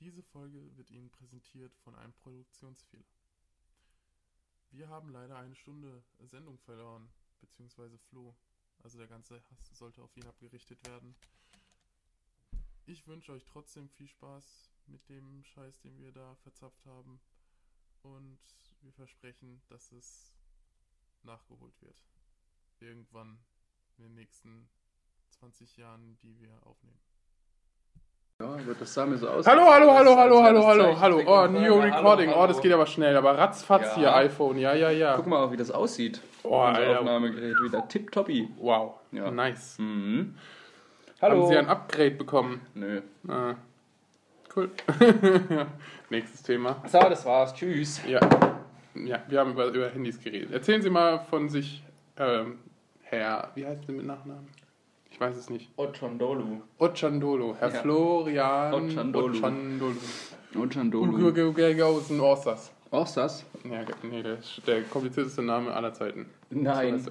Diese Folge wird Ihnen präsentiert von einem Produktionsfehler. Wir haben leider eine Stunde Sendung verloren, beziehungsweise Flo. Also der ganze Hass sollte auf ihn abgerichtet werden. Ich wünsche euch trotzdem viel Spaß mit dem Scheiß, den wir da verzapft haben. Und wir versprechen, dass es nachgeholt wird. Irgendwann in den nächsten 20 Jahren, die wir aufnehmen. Ja, das sah mir so aus. Hallo, hallo, hallo, hallo, hallo, hallo, hallo. Oh, New Recording. hallo, Oh, das geht aber schnell. Aber ratzfatz Ja. hier, iPhone. Ja, ja, ja. Guck mal, wie das aussieht. Oh, Alter. Aufnahmegerät wieder tipptoppi. Wow. Ja. Nice. Mhm. Haben Sie ein Upgrade bekommen? Nö. Ah. Cool. Nächstes Thema. So, das war's. Tschüss. Ja. Ja, wir haben über, über Handys geredet. Erzählen Sie mal von sich, ähm, Herr, wie heißt Sie mit Nachnamen? Ich weiß es nicht. Ochondolu. Ochandolo. Herr Ja. Florian Ochandolu. Ochandolo. Ochondolu. Ugurgausen Orsas. Das? Ja, nee, der, ist der komplizierteste Name aller Zeiten. Nein. So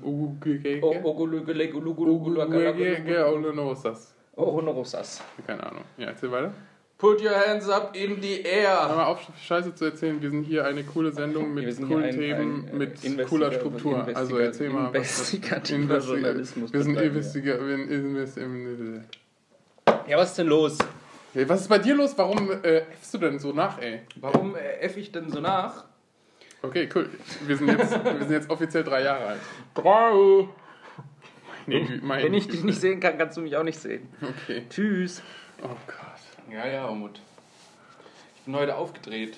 Put your hands up in the Hör air. mal auf, Scheiße zu erzählen. Wir sind hier eine coole Sendung mit coolen ein- Themen, ein, mit äh, cooler Struktur. Also erzähl mal. was- investigativer Investi- Journalismus Wir sind. Investiga Ja, was ist denn los? Hey, Was ist bei dir los? Warum äh, äffst du denn so nach, ey? Warum äh, F ich denn so nach? Okay, cool. Wir sind jetzt, wir sind jetzt offiziell drei Jahre alt. Drei. Meine Gü- meine Wenn ich dich nicht sehen kann, kannst du mich auch nicht sehen. Okay. Tschüss. Oh Gott. Ja, ja, Umut. Ich bin heute aufgedreht.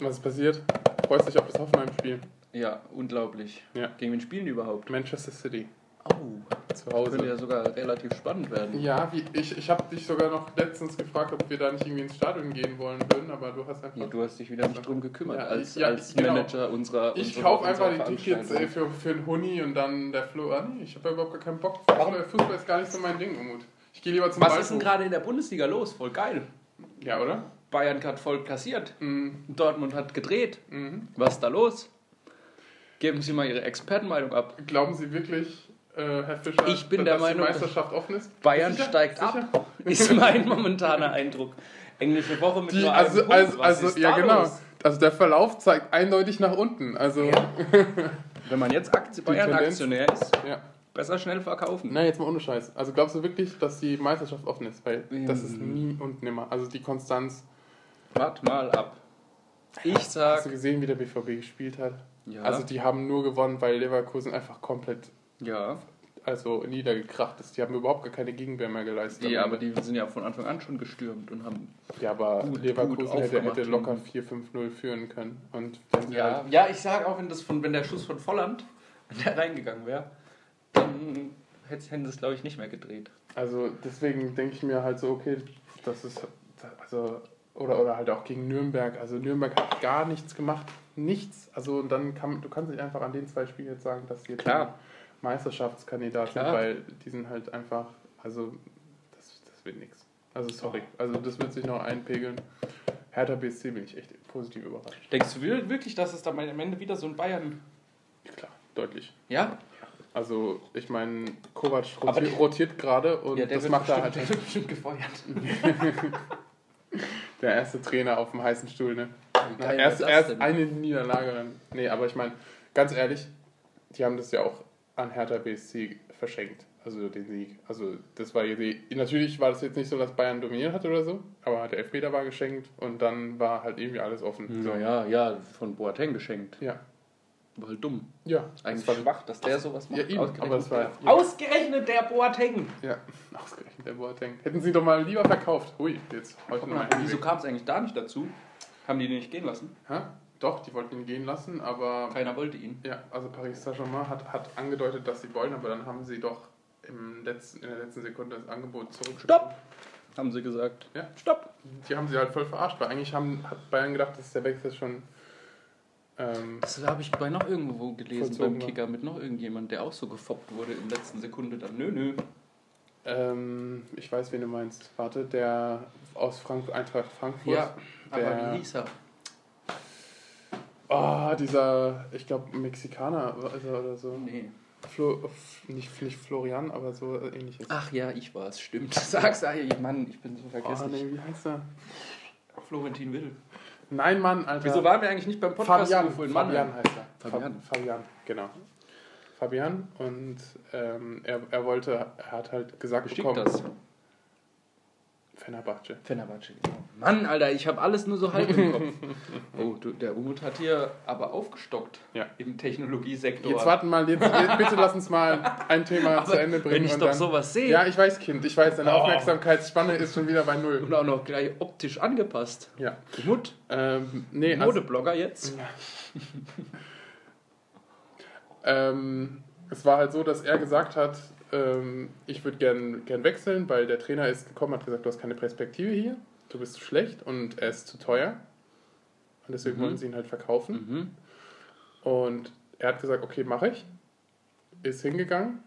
Was ist passiert? Freust dich auf das Hoffenheim-Spiel? Ja, unglaublich. Ja. Gegen wen spielen die überhaupt? Manchester City. Oh, Zu könnte Hause. ja sogar relativ spannend werden. Ja, wie, ich, ich habe dich sogar noch letztens gefragt, ob wir da nicht irgendwie ins Stadion gehen wollen würden, aber du hast einfach. Ja, du hast dich wieder nicht drum gekümmert Ja, als, ja, als genau. Manager unserer ich kaufe einfach die Tickets ey, für, für einen Huni und dann der Flo. Ah, nee, ich habe ja überhaupt gar keinen Bock. Warum? Fußball, Fußball ist gar nicht so mein Ding, Umut. Ich gehe lieber zum Was ist denn gerade in der Bundesliga los? Voll geil. Ja, oder? Bayern hat voll kassiert. Mhm. Dortmund hat gedreht. Mhm. Was ist da los? Geben Sie mal Ihre Expertenmeinung ab. Glauben Sie wirklich, äh, Herr Fischer, Ich bin dass der Meinung, die Meisterschaft offen ist? Bayern Sicher? steigt Sicher? ab, ist mein momentaner Eindruck. Englische Woche mit Die, nur einem also, Punkt. also, Was also ist ja da genau. los? Also der Verlauf zeigt eindeutig nach unten. Also ja. Wenn man jetzt Aktie Bayern-Aktionär ist, besser schnell verkaufen. Na, jetzt mal ohne Scheiß. Also glaubst du wirklich, dass die Meisterschaft offen ist? Weil das ist Mhm. nie und nimmer. Also die Konstanz. Wart mal ab. Ich Hast du sag, gesehen, wie der BVB gespielt hat? ja, Also die haben nur gewonnen, weil Leverkusen einfach komplett ja, also niedergekracht ist. Die haben überhaupt gar keine Gegenwehr mehr geleistet. ja, aber die sind ja von Anfang an schon gestürmt und haben ja, aber gut- Leverkusen gut hätte, locker hinten. 4-5-0 führen können. Und wenn sie Ja, halt, ja, ich sag auch, wenn, das von, wenn der Schuss von Volland, wenn der reingegangen wäre, dann hätte- hätten sie es, glaube ich, nicht mehr gedreht. also deswegen denke ich mir halt so, okay, das ist also oder, oder halt auch gegen Nürnberg. Also Nürnberg hat gar nichts gemacht. Nichts. Also und dann kann du kannst nicht einfach an den zwei Spielen jetzt sagen, dass die jetzt Klar. Meisterschaftskandidat sind, Klar. weil die sind halt einfach, also das, das wird nichts. Also sorry. Also das wird sich noch einpegeln. Hertha BSC bin ich echt positiv überrascht. Denkst du wir- wirklich, dass es dann am Ende wieder so ein Bayern... Klar, deutlich. Ja? Also ich meine, Kovac rotiert, die- rotiert gerade und ja, der das macht er halt der wird bestimmt gefeuert. der erste Trainer auf dem heißen Stuhl, ne? Erst, erst eine Niederlage dann. Nee, aber ich meine, ganz ehrlich, die haben das ja auch an Hertha BSC verschenkt. Also den Sieg. Also das war die, natürlich war das jetzt nicht so, dass Bayern dominiert hat oder so, aber der Elfmeter war geschenkt und dann war halt irgendwie alles offen. So. Ja, ja, von Boateng geschenkt. Ja. War halt dumm. Ja. Eigentlich das war, schwach, dass der sowas macht. Ja, eben, Ausgerechnet aber das war- der. Ausgerechnet der Boateng! ja, ausgerechnet der Boateng. Hätten sie doch mal lieber verkauft. Hui, jetzt heute mal, wieso kam es eigentlich da nicht dazu? Haben die den nicht gehen lassen? Hä? Doch, die wollten ihn gehen lassen, aber Keiner wollte ihn. Ja, also Paris Saint-Germain hat, hat angedeutet, dass sie wollen, aber dann haben sie doch im letzten, in der letzten Sekunde das Angebot zurückgezogen. Stopp! Haben sie gesagt. Ja. Stopp! Die haben sie halt voll verarscht, weil eigentlich haben, hat Bayern gedacht, dass der Wechsel schon. Ähm, Das habe ich bei noch irgendwo gelesen beim. Kicker mit noch irgendjemand, der auch so gefoppt wurde in letzten Sekunde. Dann nö, nö. ähm, ich weiß, wen du meinst. Warte, der aus Frank Eintracht Frankfurt. Ja, aber der- wie hieß er? Oh, dieser, ich glaube, Mexikaner er oder so. Nee. Flo, nicht, nicht Florian, aber so äh, ähnliches. Ach ja, ich war es, stimmt. Sag's, ah, Mann, ich bin so oh, vergesslich. nee, wie heißt er? Florentin Will. Nein, Mann, Alter. Wieso waren wir eigentlich nicht beim Podcast? Fabian, Fabian waren? heißt er. Fabian. Fa- Fabian, genau. Fabian und ähm, er, er wollte, er hat halt gesagt Beschickt bekommen, das. Fenerbahce. Fenerbahce, genau. Mann, Alter, ich habe alles nur so halb im Kopf. Oh, du, der Umut hat hier aber aufgestockt Ja. im Technologiesektor. Jetzt warten mal, jetzt, jetzt bitte lass uns mal ein Thema zu Ende bringen. wenn ich und doch dann, sowas sehe Ja, ich weiß, Kind, ich weiß, deine Oh. Aufmerksamkeitsspanne ist schon wieder bei Null. und auch noch gleich optisch angepasst. Ja. Umut, Ähm, nee, also, Modeblogger jetzt. ähm, es war halt so, dass er gesagt hat, ähm, ich würde gern, gern wechseln, weil der Trainer ist gekommen, hat gesagt, du hast keine Perspektive hier, du bist zu schlecht und er ist zu teuer. Und deswegen Mhm. wollten sie ihn halt verkaufen. Mhm. Und er hat gesagt, okay, mache ich. Ist hingegangen.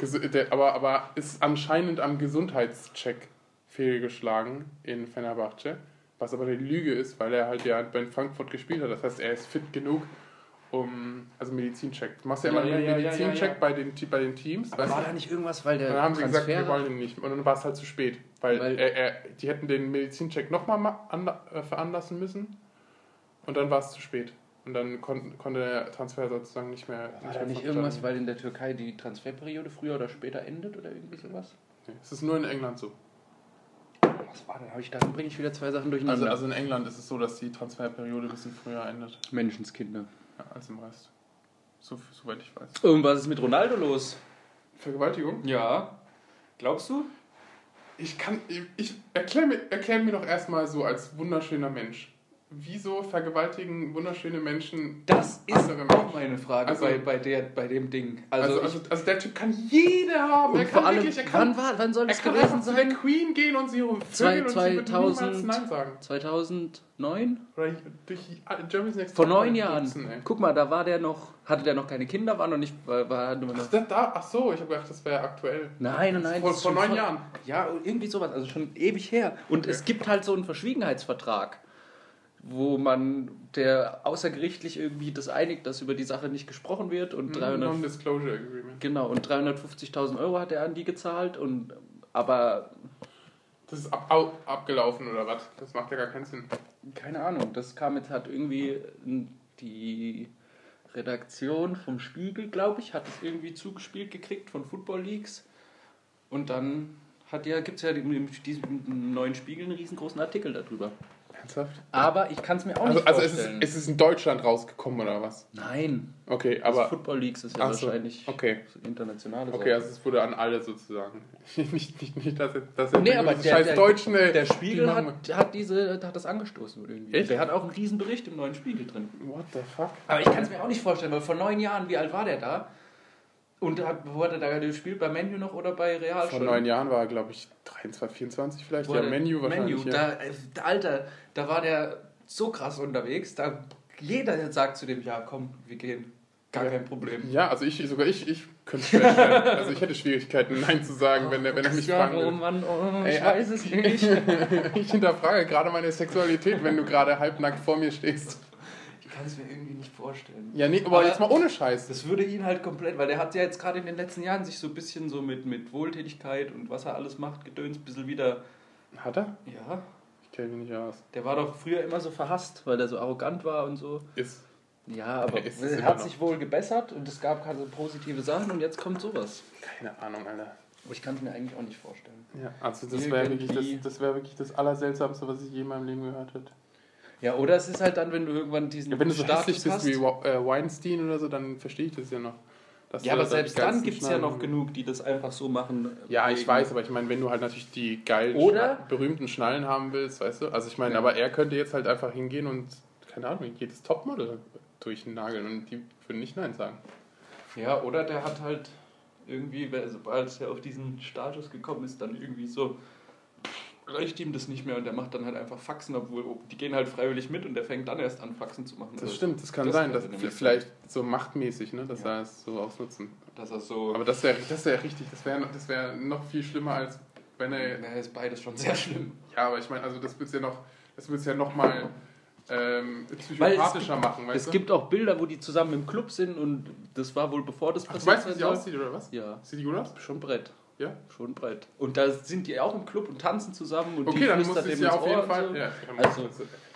Aber, aber ist anscheinend am Gesundheitscheck fehlgeschlagen in Fenerbahce. Was aber eine Lüge ist, weil er halt ja bei Frankfurt gespielt hat. Das heißt, er ist fit genug, um. Also Medizincheck. Du machst ja immer Ja, einen ja, Medizincheck ja. Bei, den, bei den Teams. Aber war da nicht irgendwas, weil der Und dann haben sie gesagt, wir Transfer... wollen ihn nicht. Und dann war es halt zu spät. Weil, Weil- er, er, die hätten den Medizincheck nochmal äh, veranlassen müssen. Und dann war es zu spät. Und dann kon konnte der Transfer sozusagen nicht mehr. War nicht da nicht irgendwas, weil in der Türkei die Transferperiode früher oder später endet oder irgendwie sowas? Nee, es ist nur in England so. Was war denn? Ich, dann bringe ich wieder zwei Sachen Also, durcheinander. also in England ist es so, dass die Transferperiode ein bisschen früher endet Menschenskinder. Ja, als im Rest. So, soweit ich weiß. Und was ist mit Ronaldo los? Vergewaltigung? Ja. Glaubst du? Ich kann. Ich, erklär, mir, erklär mir doch erstmal so als wunderschöner Mensch. Wieso vergewaltigen wunderschöne Menschen Das ist andere auch Menschen? meine Frage Also- bei, bei, der, bei dem Ding. Also, Also, also, also, der Typ kann jede haben. ich, Er kann allem, wirklich, er kann, wann, war, wann soll das gewesen zu der sein? Queen gehen und sie Zwei- vögeln und sie wird niemals 2000 Nein sagen. 2009? Oder durch Germany's Next Vor neun Jahren. duzen, ey. Guck mal, da war der noch, hatte der noch keine Kinder, war noch nicht, war, war nur Ach, noch. da, ach so, ich habe gedacht, das wäre aktuell. Nein, nein, nein. Vor, das vor neun Jahren. Ja, irgendwie sowas, also schon ewig her. Und es gibt halt so einen Verschwiegenheitsvertrag, wo man, der außergerichtlich irgendwie das einigt, dass über die Sache nicht gesprochen wird und 300, Non-Disclosure Agreement. genau, und 350.000 Euro hat er an die gezahlt und, aber, Das ist ab, au, abgelaufen oder was? Das macht ja gar keinen Sinn. keine Ahnung, das kam jetzt, hat irgendwie die Redaktion vom Spiegel, glaube ich, hat es irgendwie zugespielt gekriegt von Football Leagues und dann hat ja, gibt es ja in diesem neuen Spiegel einen riesengroßen Artikel darüber. Ernsthaft? Aber ich kann es mir auch Also, nicht also es, ist, vorstellen. es ist in Deutschland rausgekommen oder was? Nein, Okay, aber aber. Football Leagues ist ja so, wahrscheinlich okay. so internationale Okay, Sache. also es wurde an alle sozusagen. nicht, nicht, nicht, dass dass Nee, aber der, scheiß der, Deutschen. der die Spiegel machen- hat, hat, diese, hat das angestoßen irgendwie. Echt? Der hat auch einen riesen Bericht im neuen Spiegel drin. What the fuck? Aber ich kann es mir auch nicht vorstellen, weil vor neun Jahren, wie alt war der da? Und hat, wo hat er da gespielt? Bei Menu noch oder bei Real Vor schon? neun Jahren war er, glaube ich, 23, 24 vielleicht. Wo Ja, Menu wahrscheinlich. Menu, ja. da, äh, der Alter, da war der so krass unterwegs. Da jeder sagt zu dem, ja komm, wir gehen. Gar Ja. kein Problem. Ja, also ich, sogar ich, ich könnte es feststellen. also ich hätte Schwierigkeiten, Nein zu sagen, wenn, er- wenn er mich fragen oh. Mann, oh, Ey, ich weiß es nicht. Ich hinterfrage gerade meine Sexualität, wenn du gerade halbnackt vor mir stehst. Ich kann es mir irgendwie nicht vorstellen. Ja, nee, aber, Aber- jetzt mal ohne Scheiß. Das würde ihn halt komplett, weil der hat ja jetzt gerade in den letzten Jahren sich so ein bisschen so mit, mit Wohltätigkeit und was er alles macht, gedöns, ein bisschen wieder. Hat er? Ja, Ich kenne mich nicht aus. der war doch früher immer so verhasst, weil der so arrogant war und so. Ist. Ja, aber Ist es er hat sich wohl gebessert und es gab keine positive Sachen und jetzt kommt sowas. Keine Ahnung, Alter. Aber ich kann es mir eigentlich auch nicht vorstellen. Ja, also das wäre wirklich, das, das wär wirklich das Allerseltsamste, was ich je in meinem Leben gehört hätte. Ja, oder es ist halt dann, wenn du irgendwann diesen Ja, wenn du so Status hässlich bist hast. wie äh, Weinstein oder so, dann verstehe ich das ja noch. Dass ja, aber selbst dann gibt es ja noch genug, die das einfach so machen. Ja, ich weiß, aber ich meine, wenn du halt natürlich die geilen, Oder- berühmten Schnallen haben willst, weißt du? Also ich meine, Ja. aber er könnte jetzt halt einfach hingehen und, keine Ahnung, jedes Topmodel durchnageln und die würden nicht Nein sagen. Ja, oder der hat halt irgendwie, weil- sobald er auf diesen Status gekommen ist, dann irgendwie so reicht ihm das nicht mehr und der macht dann halt einfach Faxen, obwohl die gehen halt freiwillig mit und der fängt dann erst an Faxen zu machen. Das Also, stimmt, das kann das sein, dass vielleicht so machtmäßig, ne, dass Ja. er es so ausnutzen. Dass er so. Aber das wäre das wär richtig, das wäre das wär noch viel schlimmer, als wenn er ja, ist beides schon sehr schlimm. Ja, aber ich meine, also das wird ja noch, das wird ja noch mal ähm, es psychopathischer gibt- machen, Es du? gibt auch Bilder, wo die zusammen im Club sind und das war wohl bevor das du passiert weißt, wie sie aussieht, oder was? Ja, Sieht die gut aus? schon Brett. Ja? Schon Brett. Und da sind die auch im Club und tanzen zusammen und Okay, die dann muss dem ja auf jeden Fall. So. Ja, Also-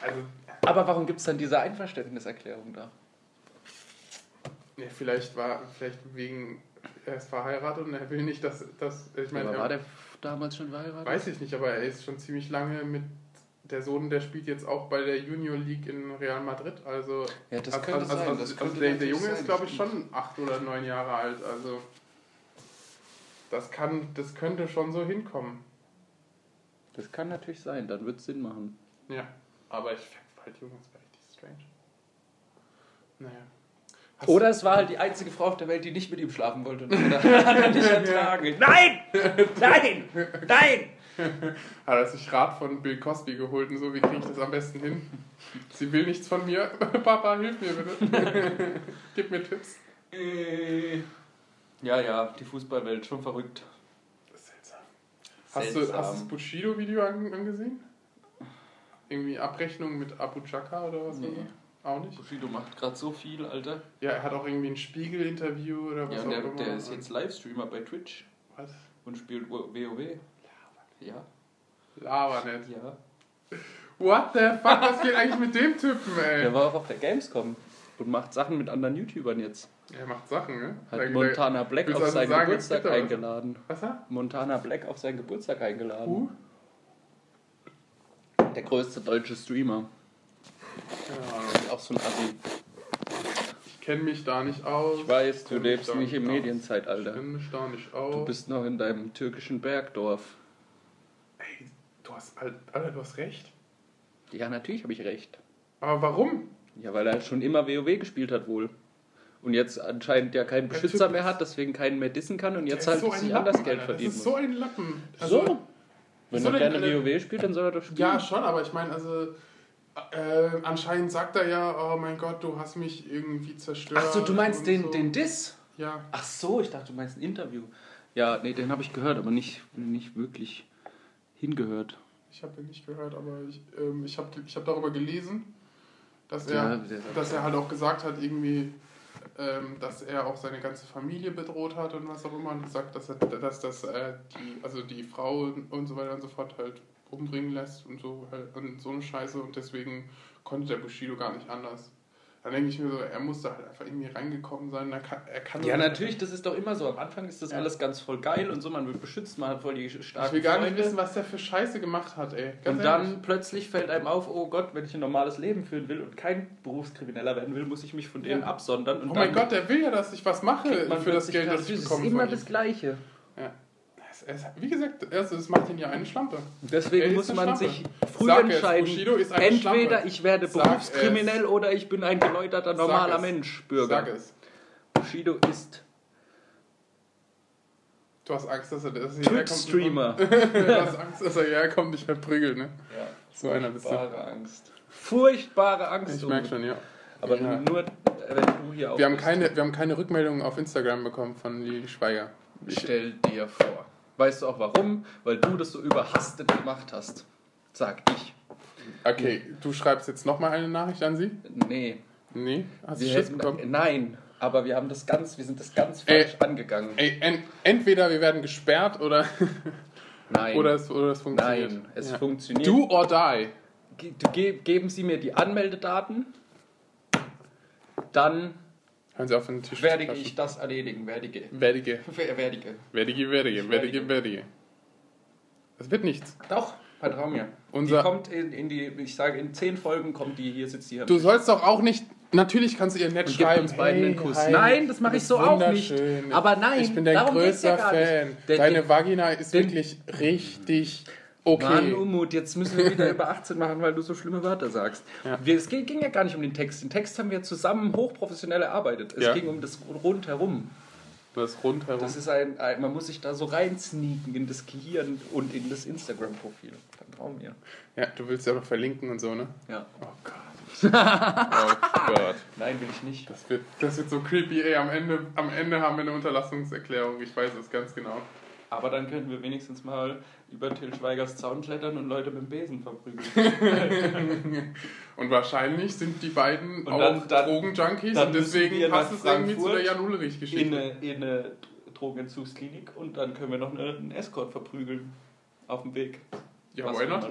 also, Aber warum gibt es dann diese Einverständniserklärung da? ja, vielleicht war, vielleicht wegen, er ist verheiratet und er will nicht, dass, dass ich meine, Aber er- war der damals schon verheiratet? weiß ich nicht, aber er ist schon ziemlich lange mit der Sohn, der spielt jetzt auch bei der Junior League in Real Madrid. Also, Ja, das also, könnte also, sein. also, das also der, der Junge sein, ist, glaube ich, schon acht oder neun Jahre alt. Also das kann, das könnte schon so hinkommen. Das kann natürlich sein, dann wird es Sinn machen. Ja, aber ich fände halt das wäre richtig strange. Naja. Hast Oder es war halt die einzige Frau auf der Welt, die nicht mit ihm schlafen wollte. Und hat er nicht ertragen. Nein! Nein! Nein! Hat er sich Rat von Bill Cosby geholt und so, wie kriege ich das am besten hin? Sie will nichts von mir. Papa, hilf mir bitte. Gib mir Tipps. Äh, Ja, ja, die Fußballwelt, schon verrückt. Das ist seltsam. Hast du, hast du das Bushido-Video an, angesehen? Irgendwie Abrechnung mit Abu Chaka oder was? Nee. Auch nicht? Bushido macht gerade so viel, Alter. Ja, er hat auch irgendwie ein Spiegel-Interview oder was Ja, auch und der, immer. der ist jetzt Livestreamer bei Twitch Was? und spielt WoW. Ja, Lava nicht. ja. What the fuck? Was geht eigentlich mit dem Typen, ey? Der war auch auf der Gamescom und macht Sachen mit anderen YouTubern jetzt. Er macht Sachen, ne? Hat Da- Montana Black auf also seinen sagen, Geburtstag was? eingeladen. Was er? Montana Black auf seinen Geburtstag eingeladen. Who? Der größte deutsche Streamer. Ahnung. Auch so ein Assi. Ich kenne mich da nicht aus. Ich weiß, du mich lebst nicht im aus. Ich Medienzeitalter. kenne mich da nicht aus. Du bist noch in deinem türkischen Bergdorf. Ey, du hast, Alter, du hast recht. Ja, natürlich habe ich recht. Aber warum? Ja, weil er schon immer WoW gespielt hat wohl. Und jetzt anscheinend ja keinen Beschützer mehr hat, deswegen keinen mehr dissen kann und jetzt halt so sich Lappen, anders Geld Alter. verdienen Das ist muss. so ein Lappen. so? Wenn er gerne eine- WoW spielt, dann soll er doch spielen. Ja, schon, aber ich meine, also äh, anscheinend sagt er ja, oh mein Gott, du hast mich irgendwie zerstört. Ach so, du meinst den, so. den Diss? Ja, Ach so, ich dachte, du meinst ein Interview. Ja, nee, den habe ich gehört, aber nicht, nicht wirklich hingehört. ich habe den nicht gehört, aber ich, ähm, ich habe ich hab darüber gelesen, dass Ja, er, der- dass er halt auch gesagt hat, irgendwie, ähm, dass er auch seine ganze Familie bedroht hat und was auch immer und gesagt, dass er, dass das äh, die, also die Frau und so weiter und so fort halt umbringen lässt und so halt und so eine Scheiße und deswegen konnte der Bushido gar nicht anders. Dann denke ich mir so, er musste halt einfach irgendwie reingekommen sein. Er kann, er kann Ja, natürlich, das ist doch immer so. Am Anfang ist das Ja. alles ganz voll geil und so, man wird beschützt, man hat voll die starken Ich will gar nicht Freunde. wissen, was der für Scheiße gemacht hat, ey. Ganz und ehrlich. dann plötzlich fällt einem auf, oh Gott, wenn ich ein normales Leben führen will und kein Berufskrimineller werden will, muss ich mich von denen Ja. absondern. Und Oh mein Gott, der will ja, dass ich was mache für das Geld, das ich ist bekomme. immer von das ihm. Gleiche. Ja. Es, es, wie gesagt, also es macht ihn ja eine Schlampe. Deswegen Er muss man Schlampe. sich früh Sag es, entscheiden. Eine Entweder Schlampe. ich werde Sag berufskriminell oder ich bin ein geläuterter, normaler es. Mensch, Bürger. Sag es. Bushido ist Du hast Angst, dass er, dass er hierher kommt. Twitch-Streamer. du hast Angst, dass er hierher kommt und dich verprügelt, ne? Ja, So einer bist du. furchtbare Angst. Furchtbare Angst. Ich merke schon, ja. Aber Ja. nur, wenn du hier auch Wir haben, bist. keine, wir haben keine Rückmeldungen auf Instagram bekommen von Lili Schweiger. Stell dir vor. Weißt du auch warum? Weil du das so überhastet gemacht hast. Sag ich. Okay, du schreibst jetzt nochmal eine Nachricht an sie? Nee. Nee? Hast du Wir Schiss hätten, bekommen? nein, aber wir haben das ganz, wir sind das ganz Ey. falsch angegangen. Ey, en, entweder wir werden gesperrt oder, Nein. oder, es, oder es funktioniert. nein, es Ja. funktioniert. Do or die. Ge- ge geben Sie mir die Anmeldedaten, dann Hören Sie auf den Tisch werde ich das erledigen. Werdige. Werdige. Werdige. Werdige, werdige, werdige, werdige. Es wird nichts. Doch, vertrau mir. Unser- die kommt in, in die, ich sage, in zehn Folgen kommt die, hier sitzt die hier. Du sollst doch auch nicht. Natürlich kannst du ihr nett Und schreiben. uns beiden einen Kuss. hi, Nein, das mache ich so auch nicht. Aber nein, ich bin dein größter ja. Fan. Deine Vagina ist wirklich richtig okay. Mann, Umut, jetzt müssen wir wieder über 18 machen, weil du so schlimme Wörter sagst. Ja. Wir, es ging, ging ja gar nicht um den Text. Den Text haben wir zusammen hochprofessionell erarbeitet. Es Ja. ging um das Rundherum. Das rundherum. Das ist ein, ein, man muss sich da so reinsneaken in das Gehirn und in das Instagram-Profil. Vertrau mir. ja, du willst ja noch verlinken und so, ne? Ja. Oh Gott. oh Gott. Nein, will ich nicht. Das wird, das wird so creepy, ey. Am Ende, am Ende haben wir eine Unterlassungserklärung. Ich weiß es ganz genau. Aber dann könnten wir wenigstens mal über Till Schweigers Zaun klettern und Leute mit dem Besen verprügeln. Und wahrscheinlich sind die beiden Und auch Drogenjunkies dann und deswegen passt es irgendwie zu der Jan in Ulrich-Geschichte. eine, in eine Drogenintzugsklinik und dann können wir noch eine, einen Escort verprügeln. Auf dem Weg. Ja, Was why not?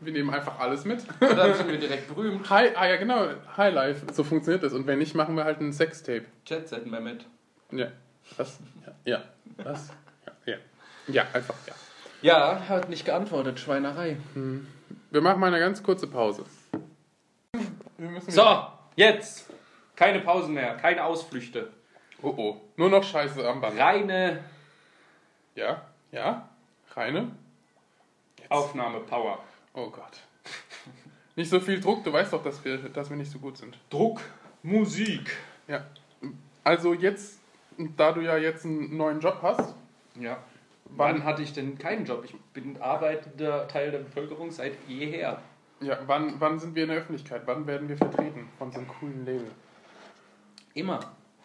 Wir nehmen einfach alles mit. Und dann sind wir direkt berühmt. Hi, ah ja genau, High Life, so funktioniert das. Und wenn nicht, machen wir halt ein Sextape. Jet setten wir mit. Ja. Was? Ja. ja. Was? Ja. einfach ja. Ja, hat nicht geantwortet, Schweinerei. Wir machen mal eine ganz kurze Pause. So, jetzt. Keine Pausen mehr, keine Ausflüchte. Oh oh. Nur noch Scheiße am Band. Reine Ja? Ja? Reine? Aufnahmepower. Oh Gott. Nicht so viel Druck, du weißt doch, dass wir, dass wir nicht so gut sind. Druck, Musik. Ja. Also jetzt, da du ja jetzt einen neuen Job hast, Ja. Wann- Wann hatte ich denn keinen Job? Ich bin arbeitender Teil der Bevölkerung seit jeher. ja, wann, wann sind wir in der Öffentlichkeit? Wann werden wir vertreten von so einem coolen Label? Immer.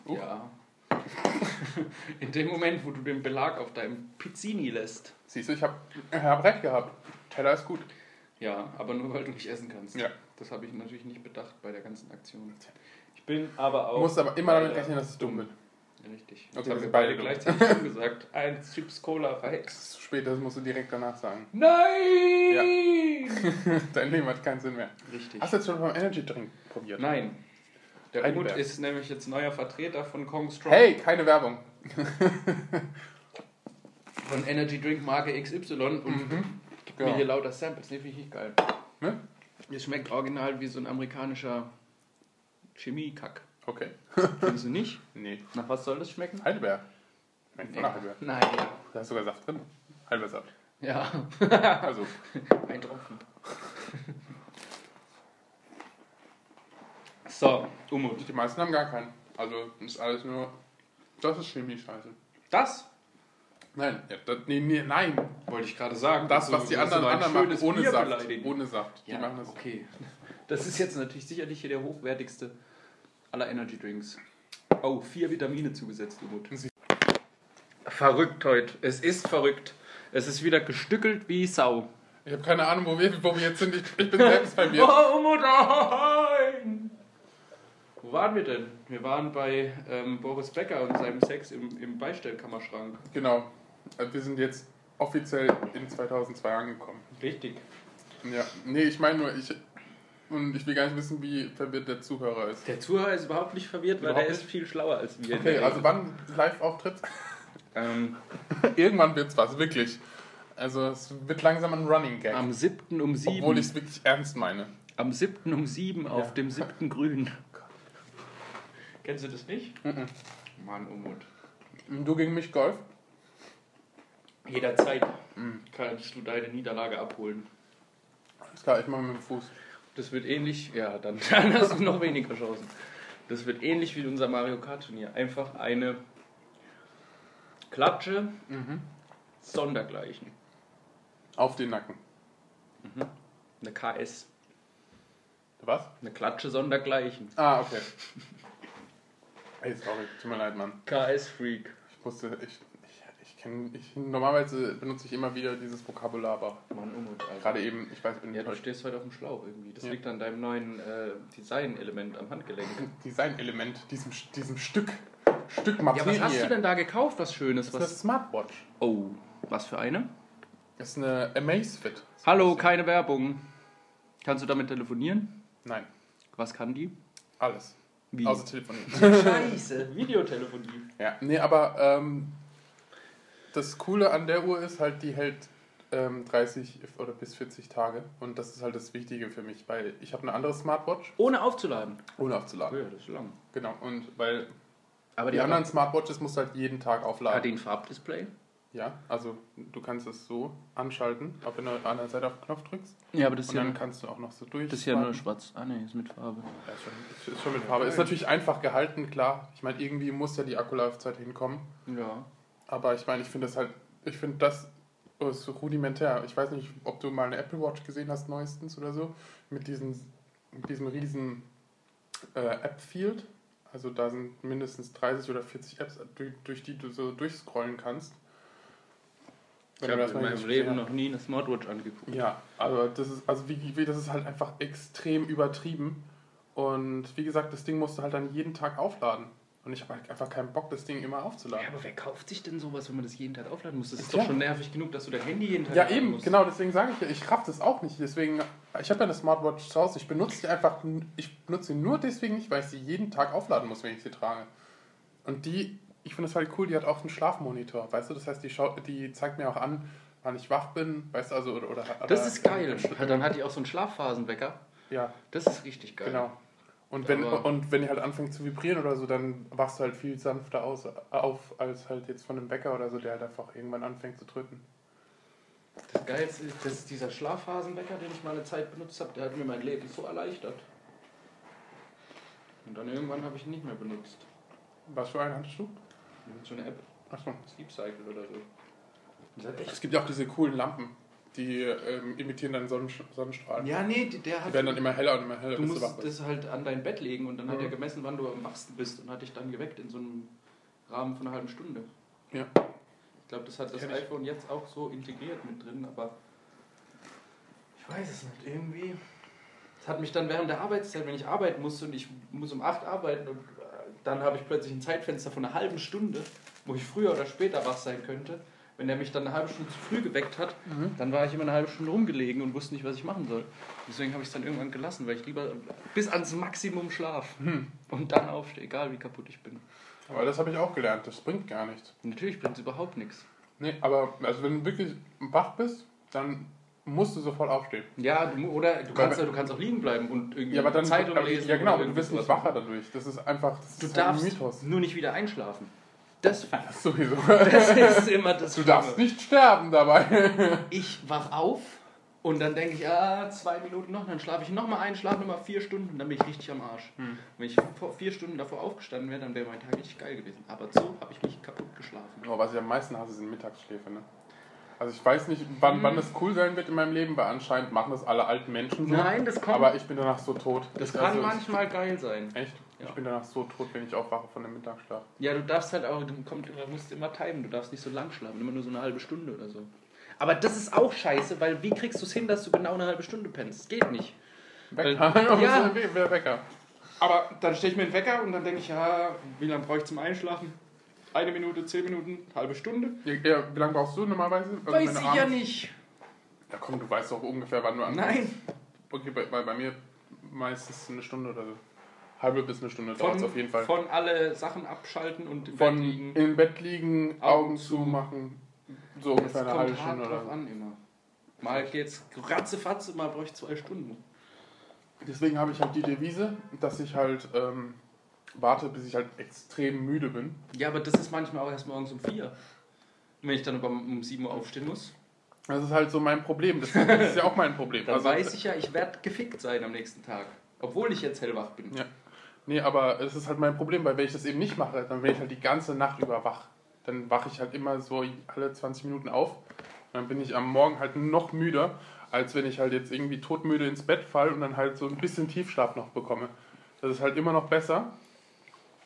Oh. Ja. In dem Moment, wo du den Belag auf deinem Pizzini lässt. Siehst du, ich habe hab recht gehabt. Teller ist gut. Ja, aber nur weil du nicht essen kannst. Ja. Das habe ich natürlich nicht bedacht bei der ganzen Aktion. Ich bin aber auch. Du musst aber immer damit rechnen, dass ich dumm bin. Richtig. Das haben wir beide gleichzeitig gesagt. Ein Chips Cola verhext. zu spät, das musst du direkt danach sagen. Nein! Dein Leben hat keinen Sinn mehr. Richtig. Hast du jetzt schon beim Energy Drink probiert? Nein. Der Heidelberg. Umut ist nämlich jetzt neuer Vertreter von Kong Strong. Hey, keine Werbung. Von Energy Drink Marke XY und gibt mir Ja. hier lauter Samples. Nee, finde ich nicht geil. Ne? Es schmeckt original wie so ein amerikanischer Chemiekack. Okay. Findest du nicht? Nee. Nach was soll das schmecken? Heidelberg. Nein, von Heidelberg. Nein. Da ist sogar Saft drin. Heidelbeersaft. Ja, Also, ein Tropfen. So, Umut. die meisten haben gar keinen. Also, ist alles nur. Das ist Chemie-Scheiße. Das Nein, ja, das, nee, nee, nein. wollte ich gerade sagen. Das, was So- die anderen, anderen machen, ohne Bier Saft. beleidigen. Ohne Saft. Die Ja, machen das. okay. Das ist jetzt natürlich sicherlich hier der hochwertigste aller Energy Drinks. Oh, vier Vitamine zugesetzt, Umut. Verrückt heute. Es ist verrückt. Es ist wieder gestückelt wie Sau. Ich habe keine Ahnung, wo wir, wo wir jetzt sind. Ich, ich bin selbst bei mir. Oh, Umut, nein! Wo waren wir denn? Wir waren bei ähm, Boris Becker und seinem Sex im, im Beistellkammerschrank. Genau. Äh, Wir sind jetzt offiziell in 2002 angekommen. Richtig. Ja. Nee, ich meine nur, ich. Und ich will gar nicht wissen, wie verwirrt der Zuhörer ist. Der Zuhörer ist überhaupt nicht verwirrt, weil Überhaupt der ist viel schlauer als wir. Okay, also wann Live-Auftritt? Ähm, Irgendwann wird's was, wirklich. Also es wird langsam ein Running Gag. am 7. um 7. obwohl ich es wirklich ernst meine. Am 7. um 7 auf Ja. dem 7. Grün. Kennst du das nicht? Mhm. Mann, Umut. Du gegen mich Golf? Jederzeit Mhm. kannst du deine Niederlage abholen. Ist klar, ich mache mit dem Fuß. Das wird ähnlich, ja, dann, dann hast du noch weniger Chancen. Das wird ähnlich wie unser Mario Kart Turnier. Einfach eine Klatsche, Mhm. Sondergleichen. Auf den Nacken. Eine KS. Was? Eine Klatsche Sondergleichen. Ah, okay. Ey, sorry, tut mir leid, Mann. KS-Freak. Ich musste, ich, ich, ich kenne, ich, normalerweise benutze ich immer wieder dieses Vokabular, aber Mann, Umut, Alter. gerade eben, ich weiß, bin Ja, du stehst heute auf dem Schlauch irgendwie. Das Ja. liegt an deinem neuen äh, Design-Element am Handgelenk. Designelement, diesem, diesem Stück, Stück Ja, Materie. was hast du denn da gekauft, was Schönes? Das ist eine Was? Smartwatch. Oh, was für eine? Das ist eine Amazfit. Hallo, keine Werbung. Kannst du damit telefonieren? Nein, Was kann die? alles. Wie? Außer telefonieren. Scheiße, Videotelefonie. ja, nee, aber ähm, das Coole an der Uhr ist halt, die hält ähm, 30 oder bis 40 Tage. Und das ist halt das Wichtige für mich, weil ich habe eine andere Smartwatch, Ohne aufzuladen. ohne aufzuladen. Ja, das ist lang. Genau, und weil Aber die, die, anderen Smartwatches musst du halt jeden Tag hat aufladen. die ein Farbdisplay? Ja, also du kannst es so anschalten, ob wenn du an der anderen Seite auf den Knopf drückst. Ja, aber das Und dann kannst du auch noch so durch. das ist ja nur schwarz. Ah, nee, ist mit Farbe. Ja, ist schon, ist schon mit Farbe. Ist natürlich einfach gehalten, klar. Ich meine, irgendwie muss ja die Akkulaufzeit hinkommen. Ja. Aber ich meine, ich finde das halt, ich finde das ist so rudimentär. Ich weiß nicht, ob du mal eine Apple Watch gesehen hast, neuestens oder so, mit, diesen, mit diesem riesen äh, App-Field. Also da sind mindestens 30 oder 40 Apps, durch, durch die du so durchscrollen kannst. Ich habe in meinem Leben noch nie eine Smartwatch angeguckt. Ja, also das ist, also wie, wie, das ist halt einfach extrem übertrieben. Und wie gesagt, das Ding musst du halt dann jeden Tag aufladen. Und ich habe halt einfach keinen Bock, das Ding immer aufzuladen. Ja, aber wer kauft sich denn sowas, wenn man das jeden Tag aufladen muss? Das ist Ja. doch schon nervig genug, dass du dein Handy jeden Tag Ja, eben, musst. genau, deswegen sage ich ja, ich raff das auch nicht. Deswegen, ich habe ja eine Smartwatch zu Hause. Ich benutze die einfach, ich benutze sie nur deswegen nicht, weil ich sie jeden Tag aufladen muss, wenn ich sie trage. Und die, ich finde das halt cool, die hat auch einen Schlafmonitor, weißt du? Das heißt, die, schaut, die zeigt mir auch an, wann ich wach bin, weißt du, also, oder... oder Das oder- ist geil. Dann hat die auch so einen Schlafphasenwecker. Ja, Das ist richtig geil. genau. Und wenn, Aber- und wenn die halt anfängt zu vibrieren oder so, dann wachst du halt viel sanfter aus, auf, als halt jetzt von einem Wecker oder so, der halt einfach irgendwann anfängt zu drücken. Das Geilste ist, das ist dieser Schlafphasenwecker, den ich mal eine Zeit benutzt habe, der hat mir mein Leben so erleichtert. Und dann irgendwann habe ich ihn nicht mehr benutzt. Was für einen hattest du? So eine App, Achso. Sleep Cycle oder so. Es gibt ja auch diese coolen Lampen, die ähm, imitieren dann Sonnensch Sonnenstrahlen. ja, nee, die- der Die hat. werden dann immer heller und immer heller, du musst du das halt an dein Bett legen und dann hat Mhm. er gemessen, wann du am wachsten bist und hat dich dann geweckt in so einem Rahmen von einer halben Stunde. Ja. Ich glaube, das hat das ich. iPhone jetzt auch so integriert mit drin, aber ich weiß es nicht. Irgendwie. Es hat mich dann während der Arbeitszeit, wenn ich arbeiten musste und ich muss um 8 arbeiten und äh, dann habe ich plötzlich ein Zeitfenster von einer halben Stunde, wo ich früher oder später wach sein könnte. Wenn der mich dann eine halbe Stunde zu früh geweckt hat, Mhm. dann war ich immer eine halbe Stunde rumgelegen und wusste nicht, was ich machen soll. Deswegen habe ich es dann irgendwann gelassen, weil ich lieber bis ans Maximum schlaf Hm. und dann aufstehe, egal wie kaputt ich bin. Aber das habe ich auch gelernt, das bringt gar nichts. Natürlich bringt es überhaupt nichts. Nee, aber also wenn du wirklich wach bist, dann musst du sofort aufstehen. Ja, du, oder du kannst, Aber- du kannst auch liegen bleiben und irgendwie Ja, aber dann Zeitung aber, lesen. Ja, genau, du wirst irgendwas nicht wacher dadurch. Das ist einfach das Du ist darfst ein Mythos. nur nicht wieder einschlafen. Das, Sowieso. das ist immer das Du darfst Schlimme. nicht sterben dabei. Ich wach auf und dann denke ich, ah, zwei Minuten noch, dann schlafe ich nochmal ein, schlafe nochmal vier Stunden und dann bin ich richtig am Arsch. Hm. Wenn ich vor vier Stunden davor aufgestanden wäre, dann wäre mein Tag richtig geil gewesen. Aber so habe ich mich kaputt geschlafen. Oh, was ich am meisten hasse, sind Mittagsschläfe. Ne? Also ich weiß nicht, wann, Hm. wann das cool sein wird in meinem Leben, weil anscheinend machen das alle alten Menschen so. Nein, das kommt. Aber ich bin danach so tot. das Ich- kann also ich- manchmal geil sein. Echt? Ja. Ich bin danach so tot, wenn ich aufwache von dem Mittagsschlaf. Ja, du darfst halt auch, du, kommst, du musst immer timen, du darfst nicht so lang schlafen, immer nur so eine halbe Stunde oder so. Aber das ist auch scheiße, weil wie kriegst du es hin, dass du genau eine halbe Stunde pennst? Das geht nicht. Wecker. Ja. ja. Wer Wecker. Aber dann stelle ich mir einen Wecker und dann denke ich, ja, wie lange brauche ich zum Einschlafen? Eine Minute, zehn Minuten, halbe Stunde? Ja, ja, wie lange brauchst du normalerweise? Also Weiß ich ja abends- nicht. Ja komm, du weißt doch ungefähr, wann du anfängst. Nein. Okay, bei, bei, bei mir meistens eine Stunde oder so. Halbe bis eine Stunde dauert es auf jeden Fall. von alle Sachen abschalten und im Von Bett liegen. im Bett liegen, Augen Augen zu. zumachen, so Das ungefähr eine halbe Stunde oder an immer. Mal geht's ratzefatze, mal brauche ich zwei Stunden. Deswegen habe ich halt die Devise, dass ich halt ähm, warte, bis ich halt extrem müde bin. Ja, aber das ist manchmal auch erst morgens um vier. Wenn ich dann aber um sieben Uhr aufstehen muss, Das ist halt so mein Problem. Das, das ist ja auch mein Problem. dann Also, weiß ich ja, ich werde gefickt sein am nächsten Tag. Obwohl ich jetzt hellwach bin. Ja. Nee, aber es ist halt mein Problem, weil wenn ich das eben nicht mache, dann bin ich halt die ganze Nacht über wach. Dann wache ich halt immer so alle 20 Minuten auf. Und dann bin ich am Morgen halt noch müder, als wenn ich halt jetzt irgendwie todmüde ins Bett falle und dann halt so ein bisschen Tiefschlaf noch bekomme. Das ist halt immer noch besser.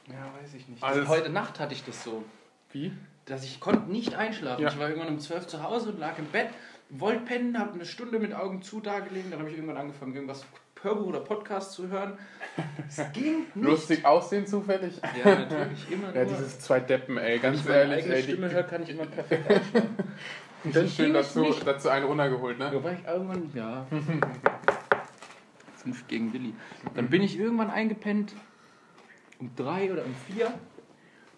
Ja, weiß ich nicht. Alles- Das, heute Nacht hatte ich das so. Wie? Dass ich konnte nicht einschlafen. Ja. Ich war irgendwann um 12 zu Hause und lag im Bett, wollte pennen, habe eine Stunde mit Augen zu da gelegen, dann habe ich irgendwann angefangen, irgendwas Hörbuch oder Podcast zu hören. Es ging nicht. Lustig aussehen zufällig? Ja, natürlich, immer Ja, nur. dieses zwei Deppen, ey, Wenn ganz ich meine ehrlich, eigene ey. Die, Stimme höre, kann ich immer perfekt einschlafen. die dann schön ging es dazu, nicht. dazu einen runtergeholt, ne? Wobei ich irgendwann, ja. Fünf gegen Willi. Dann bin ich irgendwann eingepennt um drei oder um vier.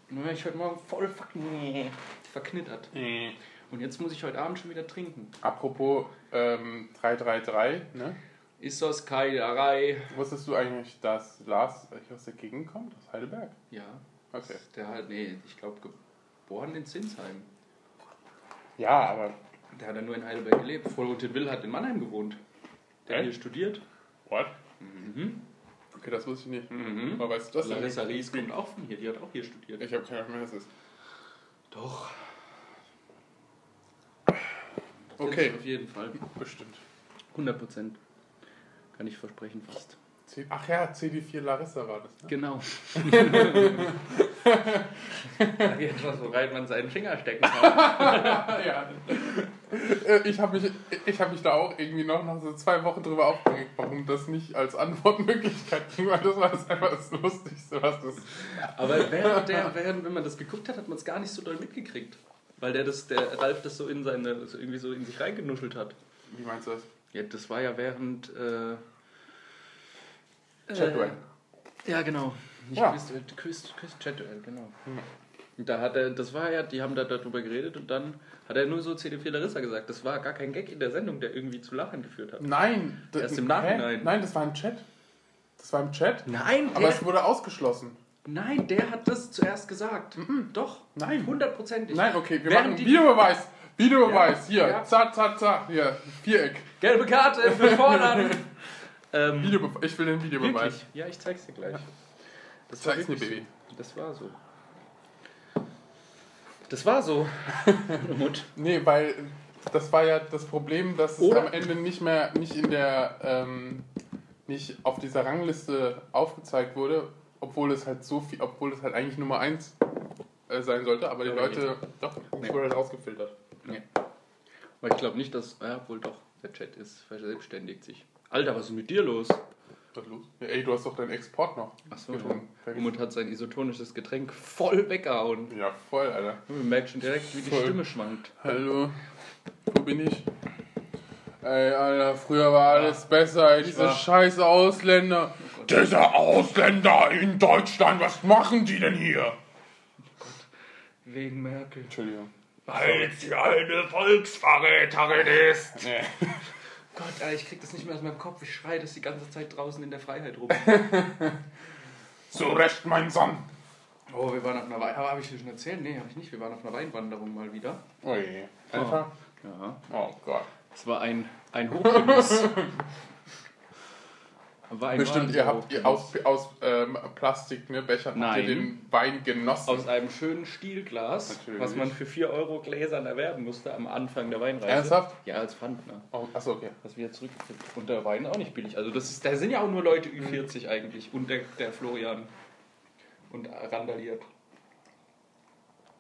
Und dann war ich heute Morgen voll fucking verknittert. Äh, Und jetzt muss ich heute Abend schon wieder trinken. Apropos ähm, 333, ne? Ist das Keilerei? Wusstest du eigentlich, dass Lars aus der Gegend kommt, aus Heidelberg? Ja. Okay. Der hat, nee, ich glaube, geboren in Zinsheim. Ja, aber. Der hat ja nur in Heidelberg gelebt. Florentin Will hat in Mannheim gewohnt. Der hat hier studiert. What? Mhm. Okay, das wusste ich nicht. Mhm. Aber weißt du das? Larissa Ries kommt auch von hier. Die hat auch hier studiert. Ich habe keine Ahnung, wer das ist. Doch. Okay. Das auf jeden Fall. Bestimmt. 100 Prozent. Kann ich versprechen fast. Ach ja, CD4 Larissa war das, ne? Genau. Jetzt was, wobei man seinen Finger stecken kann. ja. Äh, Ich habe mich, ich hab mich da auch irgendwie noch nach so zwei Wochen drüber aufgeregt, warum das nicht als Antwortmöglichkeit ging, weil das war das einfach das Lustigste, was das. Aber während, der, während wenn man das geguckt hat, hat man es gar nicht so doll mitgekriegt. Weil der, das, der Ralf das so in seine, so irgendwie so in sich reingenuschelt hat. Wie meinst du das? Ja, das war ja während. Äh, Chatwell. Äh, ja, genau. Nicht Ja. Quiz, Quiz, Quiz Chatwell, genau. Hm. Und da hat er, das war ja, die haben da darüber geredet und dann hat er nur so CD4 Larissa gesagt. Das war gar kein Gag in der Sendung, der irgendwie zu Lachen geführt hat. Nein. Erst im Hä? Nachhinein. Nein, das war im Chat. Das war im Chat. Nein, Aber es wurde ausgeschlossen. nein, der hat das zuerst gesagt. Doch, Nein. hundertprozentig. Nein, okay, wir Während machen Videobeweis. Videobeweis. Hier, Ja. zack, zack, zack. Hier, Viereck. Gelbe Karte für Vorland. ähm, Videobe ich will den Videobeweis. Wirklich? Ja, ich zeig's dir gleich. Das Zeig's mir, Baby. So. Das war so. Das war so. Mut. Nee, weil das war ja das Problem, dass es Oder- am Ende nicht mehr, nicht in der, ähm, nicht auf dieser Rangliste aufgezeigt wurde, obwohl es halt so viel, obwohl es halt eigentlich Nummer 1 äh, sein sollte, aber die Aber Leute, doch, es Nee. wurde halt ausgefiltert. Nee. Aber ich glaube nicht, dass. Ja, wohl doch. Der Chat ist verselbstständigt sich. Alter, was ist mit dir los? Was ist los? Ja, ey, du hast doch deinen Export noch. Achso, getrunken. Umut hat sein isotonisches Getränk voll weggehauen. Ja, voll, Alter. Man merkt schon direkt, wie die Voll. Stimme schwankt. Hallo, wo bin ich? Ey, Alter, früher war alles besser, ey, diese war- scheiß Ausländer. Diese Ausländer in Deutschland, was machen die denn hier? Wegen Merkel. Entschuldigung. Weil sie eine Volksverräterin ist. Nee. Gott, Alter, ich krieg das nicht mehr aus meinem Kopf. Ich schreie das die ganze Zeit draußen in der Freiheit rum. Zu Recht, mein Sohn. Oh, wir waren auf einer Wein... Aber habe ich dir schon erzählt? Nee, habe ich nicht. Wir waren auf einer Weinwanderung mal wieder. Oh je. Einfach? Ja. Oh Gott. Es war ein, ein Hochgenuss. Ein Bestimmt, ihr habt ihr aus, aus ähm, Plastik, ne, Becher, habt ihr den Wein genossen. Aus einem schönen Stielglas, Natürlich. was man für 4 Euro Gläsern erwerben musste am Anfang der Weinreise. Ernsthaft? Ja, als Pfandner. Oh, achso, okay. Was wieder zurückgekriegt. Und der Wein ist auch nicht billig. Also das ist, da sind ja auch nur Leute Ü40 eigentlich. Und der, der Florian. Und randaliert.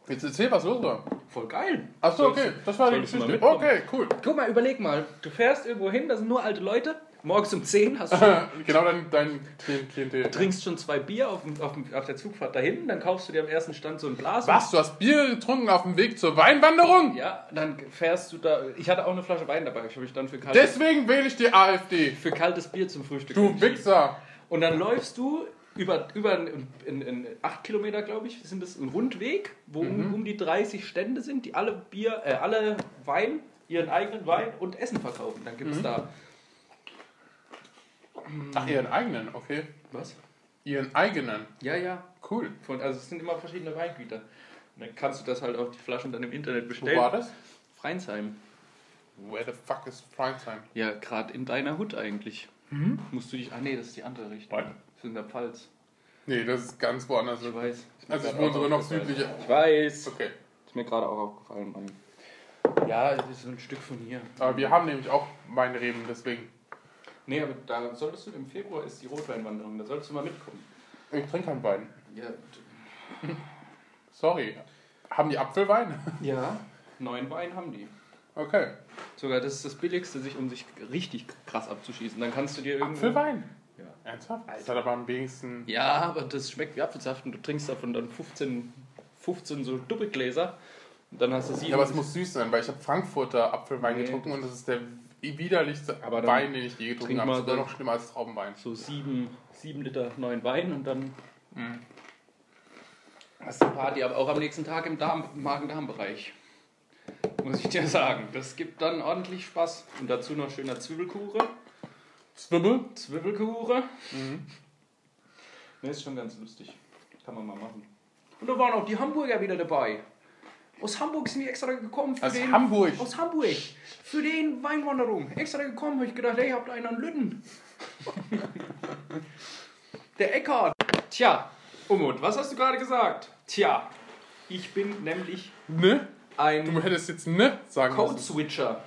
Jetzt erzähl, was los war. Voll geil. Achso, okay. Das war die Geschichte. Okay, cool. Guck mal, überleg mal. Du fährst irgendwo hin, da sind nur alte Leute. Morgens um 10 hast du genau dein, dein Klient- Klientel. trinkst schon zwei Bier auf, dem, auf, dem, auf der Zugfahrt dahin, dann kaufst du dir am ersten Stand so ein Glas. Was? Du hast Bier getrunken auf dem Weg zur Weinwanderung? Ja, dann fährst du da. Ich hatte auch eine Flasche Wein dabei. Ich habe mich dann für, kalt, Deswegen wähle ich die AfD. für kaltes Bier zum Frühstück. Du. Wichser. Und dann läufst du über, über in, in, in acht Kilometer, glaube ich, sind das ein Rundweg, wo Mhm. um, um die 30 Stände sind, die alle Bier, äh, alle Wein, ihren eigenen Wein und Essen verkaufen. Dann Mhm. gibt es da. Ach, ihren eigenen, okay. Was? Ihren eigenen. Ja, ja. Cool. Von, also es sind immer verschiedene Weingüter. Und dann kannst du das halt auf die Flaschen dann im Internet Wo bestellen. war das? Freinsheim. Where the fuck is Freizheim? Ja, gerade in deiner Hut eigentlich. Musst du dich. Ah, nee, das ist die andere Richtung. Nein. Das ist in der Pfalz. Nee, das ist ganz woanders. Ich weiß. Also ich wohne sogar auch noch südlicher. Ich weiß. Okay. Ist mir gerade auch aufgefallen. Mann. Ja, das ist so ein Stück von hier. Aber wir haben nämlich auch Weinreben, deswegen. Nee, aber da solltest du im Februar ist die Rotweinwanderung, da solltest du mal mitkommen. Ich trinke keinen Wein. Ja, Sorry. Haben die Apfelwein? ja. neun Wein haben die. Okay. Sogar das ist das Billigste, sich, um sich richtig krass abzuschießen. Dann kannst du dir irgendwo. Apfelwein? Ja. Ernsthaft? Das hat aber am wenigsten. Ja, aber das schmeckt wie Apfelsaft und du trinkst davon dann 15, 15 so Doppelgläser. Und dann hast du sieben. Ja, aber es muss süß sein, weil ich habe Frankfurter Apfelwein Nee. getrunken und das ist der widerlichste Aber dann Wein, den ich je getrunken habe. Sogar noch schlimmer als Traubenwein. so sieben, sieben Liter neuen Wein und dann Mhm. hast du Party, aber auch am nächsten Tag im Darm, Magen-Darm-Bereich. Muss ich dir sagen. Das gibt dann ordentlich Spaß. Und dazu noch schöner Zwiebelkuchen. Zwiebel? Zwiebelkuchen. Mhm. Ne, ist schon ganz lustig. Kann man mal machen. Und da waren auch die Hamburger wieder dabei. Aus Hamburg sind die extra gekommen für Aus den. Hamburg. Aus Hamburg. Für den Weinwanderung. Extra gekommen, habe ich gedacht, hey, habt einen an Lütten. Der Eckart. Tja, Umut, was hast du gerade gesagt? Tja, ich bin nämlich Ne? ein Du hättest jetzt ne sagen müssen. Code-Switcher.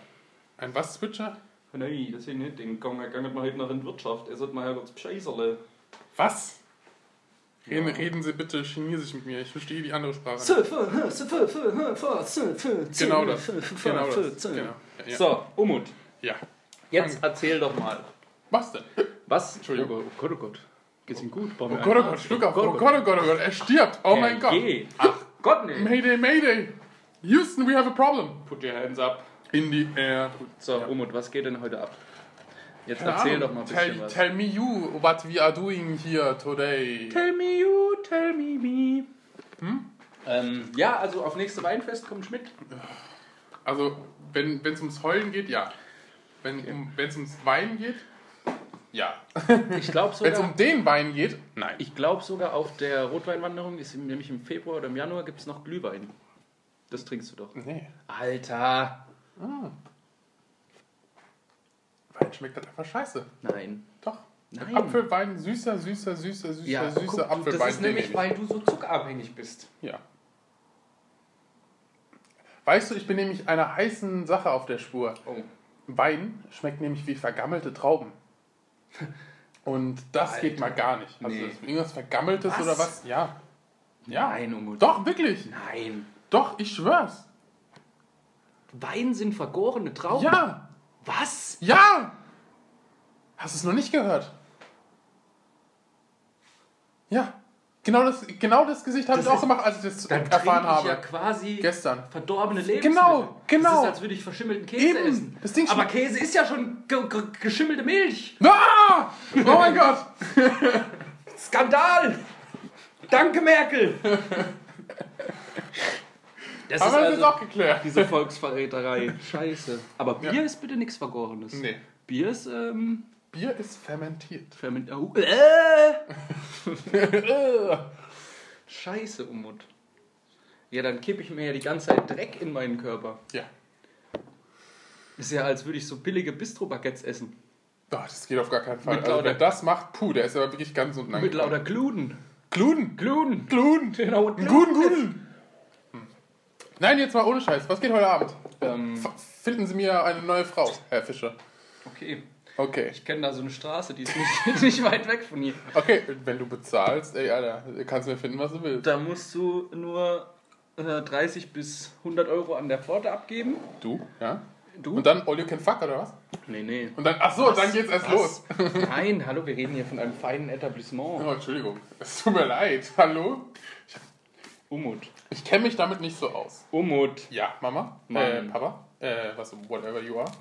Ein was Switcher? Nein, das ist nicht. Den Gang geht mal heute noch in Wirtschaft. Er sollte mal ja kurz Bescheißerle. Was? Reden, reden Sie bitte Chinesisch mit mir. Ich verstehe die andere Sprache. nicht. Genau das. Genau das. Genau. Ja. So, Umut, ja. jetzt erzähl doch mal. Was denn? Was? Entschuldigung. Oh Gott, oh Gott. Geht's ihm gut? Oh Gott, oh Gott, Schluck auf. Oh Gott, oh Gott, oh Gott. Er stirbt. Oh mein Gott. Ach Gott, nee. Mayday, Mayday. Houston, we have a problem. Put your hands up. In the air. So, Umut, was geht denn heute ab? Jetzt Keine erzähl Ahnung. doch mal ein bisschen tell, was. tell me you what we are doing here today. Tell me you, tell me me. Ähm, ja, also auf nächste Weinfest kommt Schmidt. Also, wenn es ums Heulen geht, ja. Wenn um, es ums Weinen geht, ja. Ich glaube Wenn es sogar, um den Wein geht, nein. ich glaub sogar auf der Rotweinwanderung, ist nämlich im Februar oder im Januar, gibt es noch Glühwein. Das trinkst du doch. Nee. Alter. Wein schmeckt halt einfach scheiße. Nein. Doch. Nein. Apfelwein, süßer, süßer, süßer, süßer, Ja, süßer guck, Apfelwein. das ist nämlich, weil du so zuckerabhängig bist. Ja. Weißt du, ich bin nämlich einer heißen Sache auf der Spur. Oh. Wein schmeckt nämlich wie vergammelte Trauben. Und das geht mal gar nicht. Also Nee. irgendwas Vergammeltes Was? oder was? Ja. Ja. Nein, Umut. Doch, wirklich. Nein. Doch, ich schwör's. Wein sind vergorene Trauben. Ja. Was? Ja! Hast du es noch nicht gehört? Ja. Genau das, genau das Gesicht habe ich auch gemacht, als ich das Dann erfahren habe. ja quasi Gestern. verdorbene Lebensmittel. Genau, genau. Das ist, als würde ich verschimmelten Käse Eben. essen. Das Ding Aber Käse ist ja schon ge ge geschimmelte Milch. Ah! Oh mein Gott! Skandal! Danke, Merkel! Das Haben ist wir das also jetzt auch geklärt? diese Volksverräterei. Scheiße. Aber Bier Ja. ist bitte nichts Vergorenes. Nee. Bier ist, ähm, Bier ist fermentiert. ferment... Oh, äh. Scheiße, Umut. Ja, dann kippe ich mir ja die ganze Zeit Dreck in meinen Körper. Ja. Ist ja, als würde ich so billige Bistro-Baguettes essen. Oh, das geht auf gar keinen Fall. Mit Also, wer das macht, puh, der ist aber wirklich ganz unten Mit lauter angekommen. Gluten. Gluten. Gluten. Gluten. Genau, Guten, guten. Nein, jetzt mal ohne Scheiß. Was geht heute Abend? Ähm, finden Sie mir eine neue Frau, Herr Fischer. okay. Okay. Ich kenne da so eine Straße, die ist nicht, nicht weit weg von hier. Okay, wenn du bezahlst, ey, Alter, kannst du mir finden, was du willst. Da musst du nur äh, 30 bis 100 Euro an der Pforte abgeben. Du? Ja? Du? Und dann all you can fuck, oder was? Nee, nee. Und dann, ach so, Was? dann geht's erst los. Was? Nein, hallo, wir reden hier von einem feinen Etablissement. Oh, Entschuldigung. Es tut mir leid. Hallo? Umut. Ich kenne mich damit nicht so aus. Umut. Ja, Mama? Äh, Papa? Äh, was, whatever you are.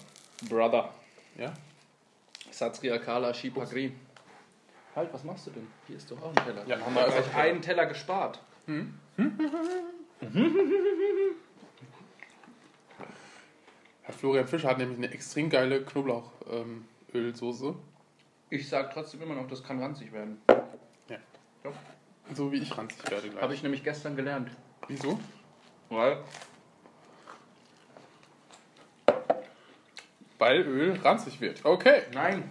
Brother. Ja? Satria Kala Shipagri. Halt, was machst du denn? Hier ist doch auch ein Teller. Ja, Dann haben wir gleich Teller. einen Teller gespart. Herr Florian Fischer hat nämlich eine extrem geile Knoblauchölsoße. Ich sag trotzdem immer noch, das kann ranzig werden. Ja. So wie ich ranzig werde gleich. Habe ich nämlich gestern gelernt. Wieso? Weil Weil Öl ranzig wird. Okay. Nein.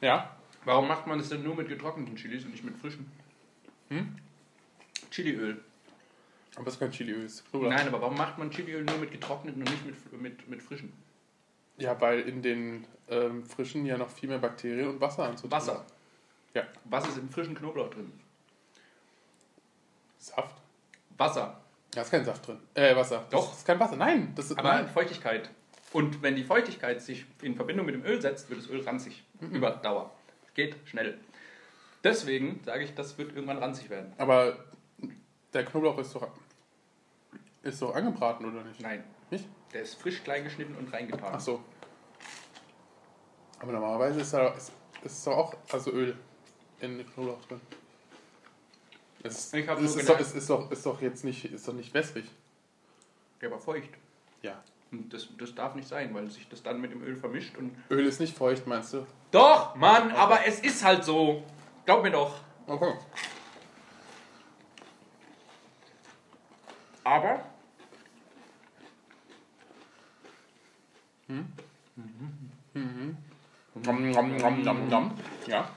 Ja. Warum macht man es denn nur mit getrockneten Chilis und nicht mit frischen? Hm? Chiliöl. Aber es ist kein Chiliöl. es ist Knoblauch. Nein, aber warum macht man Chiliöl nur mit getrockneten und nicht mit, mit, mit frischen? Ja, weil in den ähm, frischen ja noch viel mehr Bakterien und Wasser anzutun Wasser. Ja. Was ist im frischen Knoblauch drin? Saft. Wasser. Da ist kein Saft drin. Äh, Wasser. Doch. Das ist kein Wasser. Nein. Das ist, Aber nein. Feuchtigkeit. Und wenn die Feuchtigkeit sich in Verbindung mit dem Öl setzt, wird das Öl ranzig. Über Dauer. Geht schnell. Deswegen sage ich, das wird irgendwann ranzig werden. Aber der Knoblauch ist doch, ist doch angebraten, oder nicht? Nein. Nicht? Der ist frisch klein geschnitten und reingetan. Ach so. Aber normalerweise ist da ist, ist doch auch also Öl in Knoblauch drin. Es, ist- Ich es, ist, doch, es ist, doch, ist doch jetzt nicht, ist doch nicht wässrig. Der war feucht. Ja. Und das, das darf nicht sein, weil sich das dann mit dem Öl vermischt und. Öl ist nicht feucht, meinst du? Doch, Mann, aber es ist halt so. Glaub mir doch. Okay. Aber. Nom, nom, nom, nom, nom. Ja.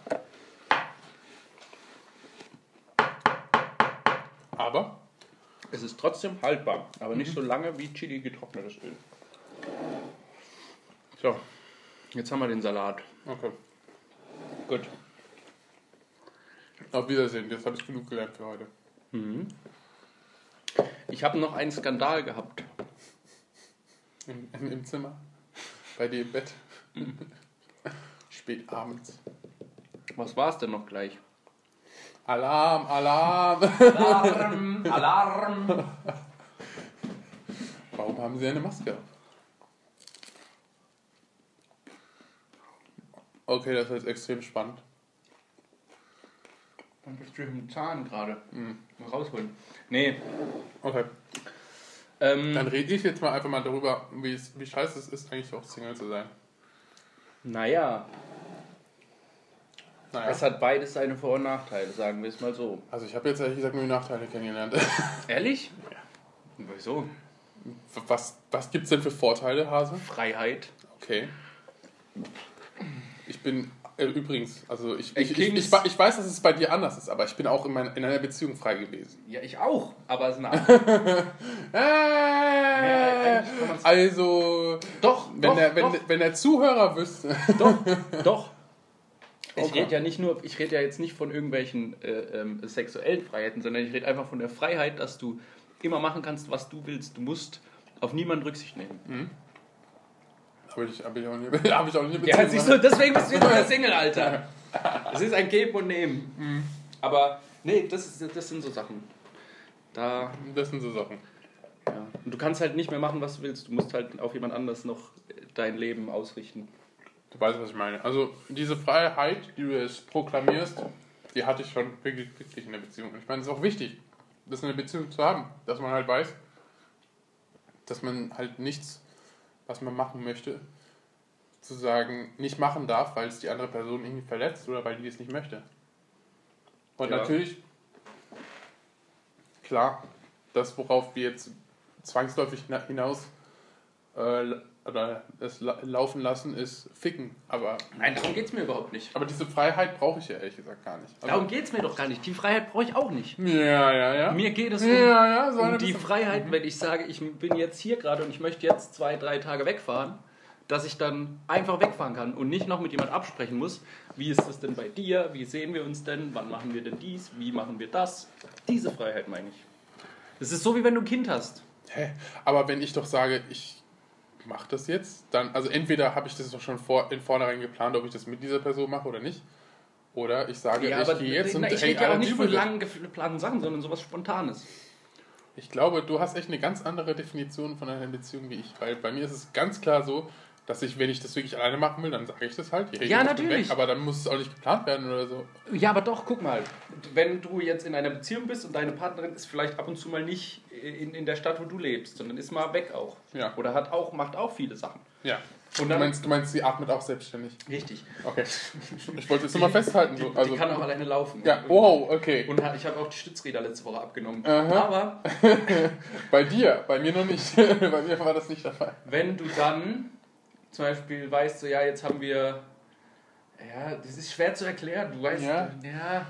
Aber Es ist trotzdem haltbar, aber nicht so lange wie Chili getrocknetes Öl. So, jetzt haben wir den Salat. okay. Gut. Auf Wiedersehen, jetzt habe ich genug gelernt für heute. Ich habe noch einen Skandal gehabt. Im, im, im Zimmer. Bei dir im Bett. Spät abends. Was war es denn noch gleich? Alarm, Alarm! Alarm! Alarm! Warum haben Sie eine Maske? Okay, das ist jetzt extrem spannend. Dann bist du im Zahn gerade. Mal rausholen. Nee. Okay, Ähm, dann rede ich jetzt mal einfach mal darüber, wie scheiße es ist, eigentlich auch Single zu sein. naja, Naja. es hat beides seine Vor- und Nachteile, sagen wir es mal so. Also ich habe jetzt ehrlich gesagt nur die Nachteile kennengelernt. Ehrlich? Wieso? Was, was gibt es denn für Vorteile, Hase? Freiheit. Okay. Ich bin äh, übrigens, also ich, ich, ich, ich, ich weiß, dass es bei dir anders ist, aber ich bin auch in, mein, in einer Beziehung frei gewesen. Ja, ich auch. Aber es ist eine andere. Äh, man's- also, doch, wenn, doch, der, wenn, doch, wenn der Zuhörer wüsste. doch, doch. Ich Okay. rede ja nicht nur, ich rede ja jetzt nicht von irgendwelchen äh, ähm, sexuellen Freiheiten, sondern ich rede einfach von der Freiheit, dass du immer machen kannst, was du willst. Du musst auf niemanden Rücksicht nehmen. Habe ich, hab ich auch nie, hab ich auch nie Ja, siehst du, deswegen bist du jetzt wieder Single, Alter. Es ist ein Geben und Nehmen. Aber nee, das, ist, das sind so Sachen. Da, Das sind so Sachen. ja. Und du kannst halt nicht mehr machen, was du willst. Du musst halt auf jemand anders noch dein Leben ausrichten. Du weißt, was ich meine. Also, diese Freiheit, die du jetzt proklamierst, die hatte ich schon wirklich, wirklich in der Beziehung. Und ich meine, es ist auch wichtig, das in der Beziehung zu haben, dass man halt weiß, dass man halt nichts, was man machen möchte, zu sagen, nicht machen darf, weil es die andere Person irgendwie verletzt oder weil die es nicht möchte. Und Ja. natürlich, klar, das, worauf wir jetzt zwangsläufig hina- hinaus äh, oder la laufen lassen, ist ficken. Aber, Nein, darum geht es mir überhaupt nicht. aber diese Freiheit brauche ich ja ehrlich gesagt gar nicht. Also, Darum geht es mir doch gar nicht. Die Freiheit brauche ich auch nicht. ja, ja, ja. Mir geht es um, ja, ja, so um die Freiheit, wenn ich sage, ich bin jetzt hier gerade und ich möchte jetzt zwei, drei Tage wegfahren, dass ich dann einfach wegfahren kann und nicht noch mit jemand absprechen muss. Wie ist das denn bei dir? Wie sehen wir uns denn? Wann machen wir denn dies? Wie machen wir das? Diese Freiheit meine ich. Es ist so, wie wenn du ein Kind hast. Hä? Aber wenn ich doch sage, ich mache das jetzt, dann, also entweder habe ich das schon vor, in vornherein geplant, ob ich das mit dieser Person mache oder nicht. Oder ich sage, ich gehe jetzt und na, ich häng rede ja auch nicht von Dübel weg. lang geplanten Sachen, sondern sowas Spontanes. Ich glaube, du hast echt eine ganz andere Definition von einer Beziehung wie ich. Weil bei mir ist es ganz klar so, dass ich, wenn ich das wirklich alleine machen will, dann sage ich das halt. Ich Ja, natürlich. Weg, aber dann muss es auch nicht geplant werden oder so. Ja, aber doch, guck mal. Wenn du jetzt in einer Beziehung bist und deine Partnerin ist vielleicht ab und zu mal nicht in, in der Stadt, wo du lebst, sondern ist mal weg auch. Ja. Oder hat auch, macht auch viele Sachen. Ja. Und du, dann- meinst, du meinst, sie atmet auch selbstständig. Richtig. Okay. Ich wollte jetzt nur mal festhalten. Die, So. Also, die kann auch alleine laufen. ja, wow, okay. Und ich habe auch die Stützräder letzte Woche abgenommen. Aha. Aber Bei dir, bei mir noch nicht. bei mir war das nicht der Fall. wenn du dann zum Beispiel weißt, so ja, jetzt haben wir. Ja, das ist schwer zu erklären. Du weißt, Ja. ja.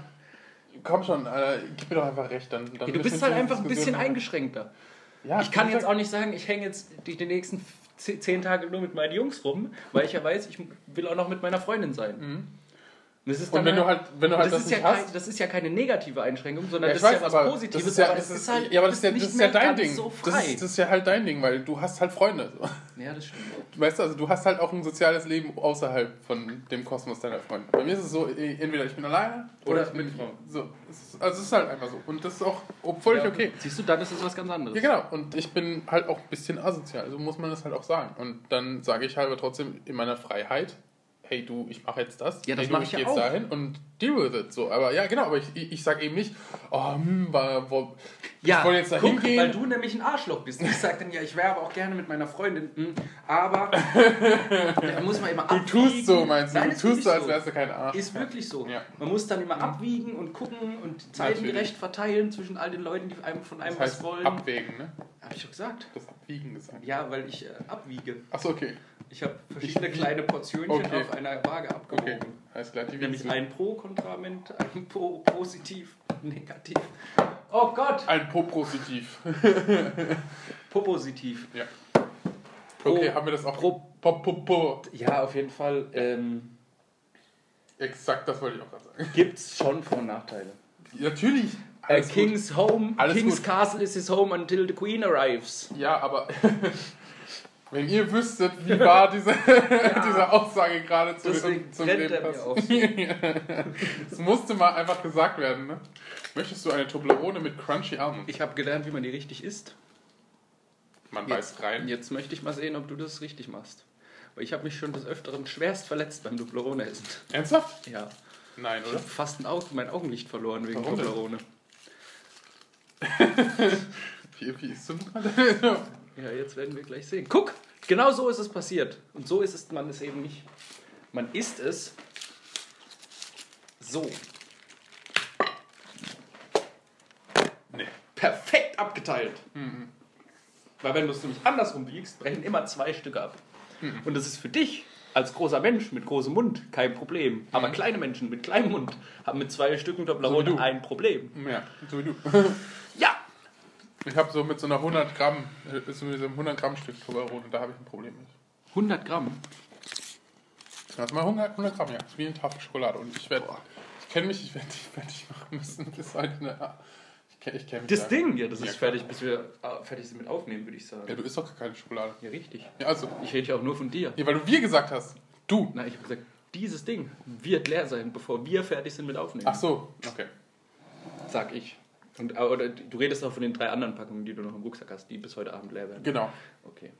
Komm schon, äh, gib mir doch einfach recht. Dann, dann du müssen bist halt einfach ein bisschen eingeschränkter. Ja, Ich kann jetzt auch nicht sagen, ich hänge jetzt die, die nächsten zehn Tage nur mit meinen Jungs rum, weil ich ja weiß, ich will auch noch mit meiner Freundin sein. Und, das ist Und wenn du halt, wenn du halt das, das, ist ja nicht kein, hast. das ist ja keine negative Einschränkung, sondern Ja, das ich ist weiß, ja was aber Positives. das ist ja, aber das ist, ist halt, ja, aber das ist ja, das ist ja dein Ding. So das, ist, das ist ja halt dein Ding, weil du hast halt Freunde. So. ja, das stimmt. Weißt du, also du hast halt auch ein soziales Leben außerhalb von dem Kosmos deiner Freunde. Bei mir ist es so, eh, entweder ich bin alleine Oder ich bin mit Frau. So, also es ist halt einfach so. Und das ist auch völlig Ja, okay. Siehst du, dann ist es was ganz anderes. Ja, genau. Und ich bin halt auch ein bisschen asozial. So muss man das halt auch sagen. Und dann sage ich halt aber trotzdem in meiner Freiheit, hey du, ich mache jetzt das. Ja, das hey, du, mach ich ja geh auch. jetzt dahin und deal with it. So, aber ja, genau. Aber ich, ich, ich sage eben nicht, oh, hm, war, wo, Ja, ich wollte jetzt da guck, hingehen. weil du nämlich ein Arschloch bist. Ich sag dann, ja, ich wäre aber auch gerne mit meiner Freundin, hm, aber da muss man immer Du abwiegen. tust so, meinst du? Nein, du tust so, als wärst du kein Arsch. Ist wirklich so. Ja. Man muss dann immer abwiegen und gucken und Zeiten Natürlich. gerecht verteilen zwischen all den Leuten, die einem von einem Das heißt was wollen. abwägen, ne? Hab ich doch gesagt. Das Abwiegen gesagt. Ja, weil ich äh, abwiege. Achso, okay. Ich habe verschiedene Ich- kleine Portionchen Okay. auf einer Waage abgewogen. Okay. Alles klar, die Nämlich ein Pro-Kontrament, ein Pro positiv, negativ. Oh Gott! Ein Po-Positiv. Popositiv. ja. Pro- Okay, haben wir das auch. Pro- Po, po, po. Ja, auf jeden Fall. Ähm, Exakt, das wollte ich auch gerade sagen. Gibt's schon Vor- und Nachteile. Natürlich. A alles gut. King's Home, Alles King's gut. Castle is his home until the Queen arrives. Ja, aber wenn ihr wüsstet, wie wahr diese, diese Aussage gerade zu, Deswegen zum, Leben er auf. Es musste mal einfach gesagt werden. Ne? Möchtest du eine Toblerone mit Crunchy Almond? Ich habe gelernt, wie man die richtig isst. Man Jetzt, beißt rein. jetzt möchte ich mal sehen, ob du das richtig machst. Weil ich habe mich schon des Öfteren schwerst verletzt beim Toblerone essen. Ernsthaft? Ja. Nein, Ich oder? habe fast ein Auge, mein Augenlicht verloren wegen Warum denn? Toblerone. Wie, wie ist du gerade? Ja, jetzt werden wir gleich sehen. Guck, genau so ist es passiert. Und so ist es man es eben nicht. Man isst es so. nee. Perfekt abgeteilt. Weil wenn du es nämlich andersrum wiegst, brechen immer zwei Stücke ab. Und das ist für dich als großer Mensch mit großem Mund kein Problem. Aber kleine Menschen mit kleinem Mund haben mit zwei Stücken Toblerone So ein Problem. Ja, so wie du. Ich habe so mit so einer 100 Gramm, äh, so mit so einem 100 Gramm Stück Toblerone, da habe ich ein Problem mit. 100 Gramm. Ist mal 100, 100 Gramm, ja. Das ist wie eine Tafel Schokolade. Und ich werde, ich kenne mich, ich werde ich werd dich machen müssen bis heute. Ne? Ich kenne ich kenn mich Das da. Ding, ja, das Ja, ist fertig, bis wir äh, fertig sind mit Aufnehmen, würde ich sagen. Ja, du isst doch gar keine Schokolade. Ja, richtig. Ja, also, Ich rede ja auch nur von dir. ja, weil du wir gesagt hast. Du. Na, ich habe gesagt, dieses Ding wird leer sein, bevor wir fertig sind mit Aufnehmen. Ach so, okay. Sag ich. Und, oder du redest auch von den drei anderen Packungen, die du noch im Rucksack hast, die bis heute Abend leer werden. Genau. Okay.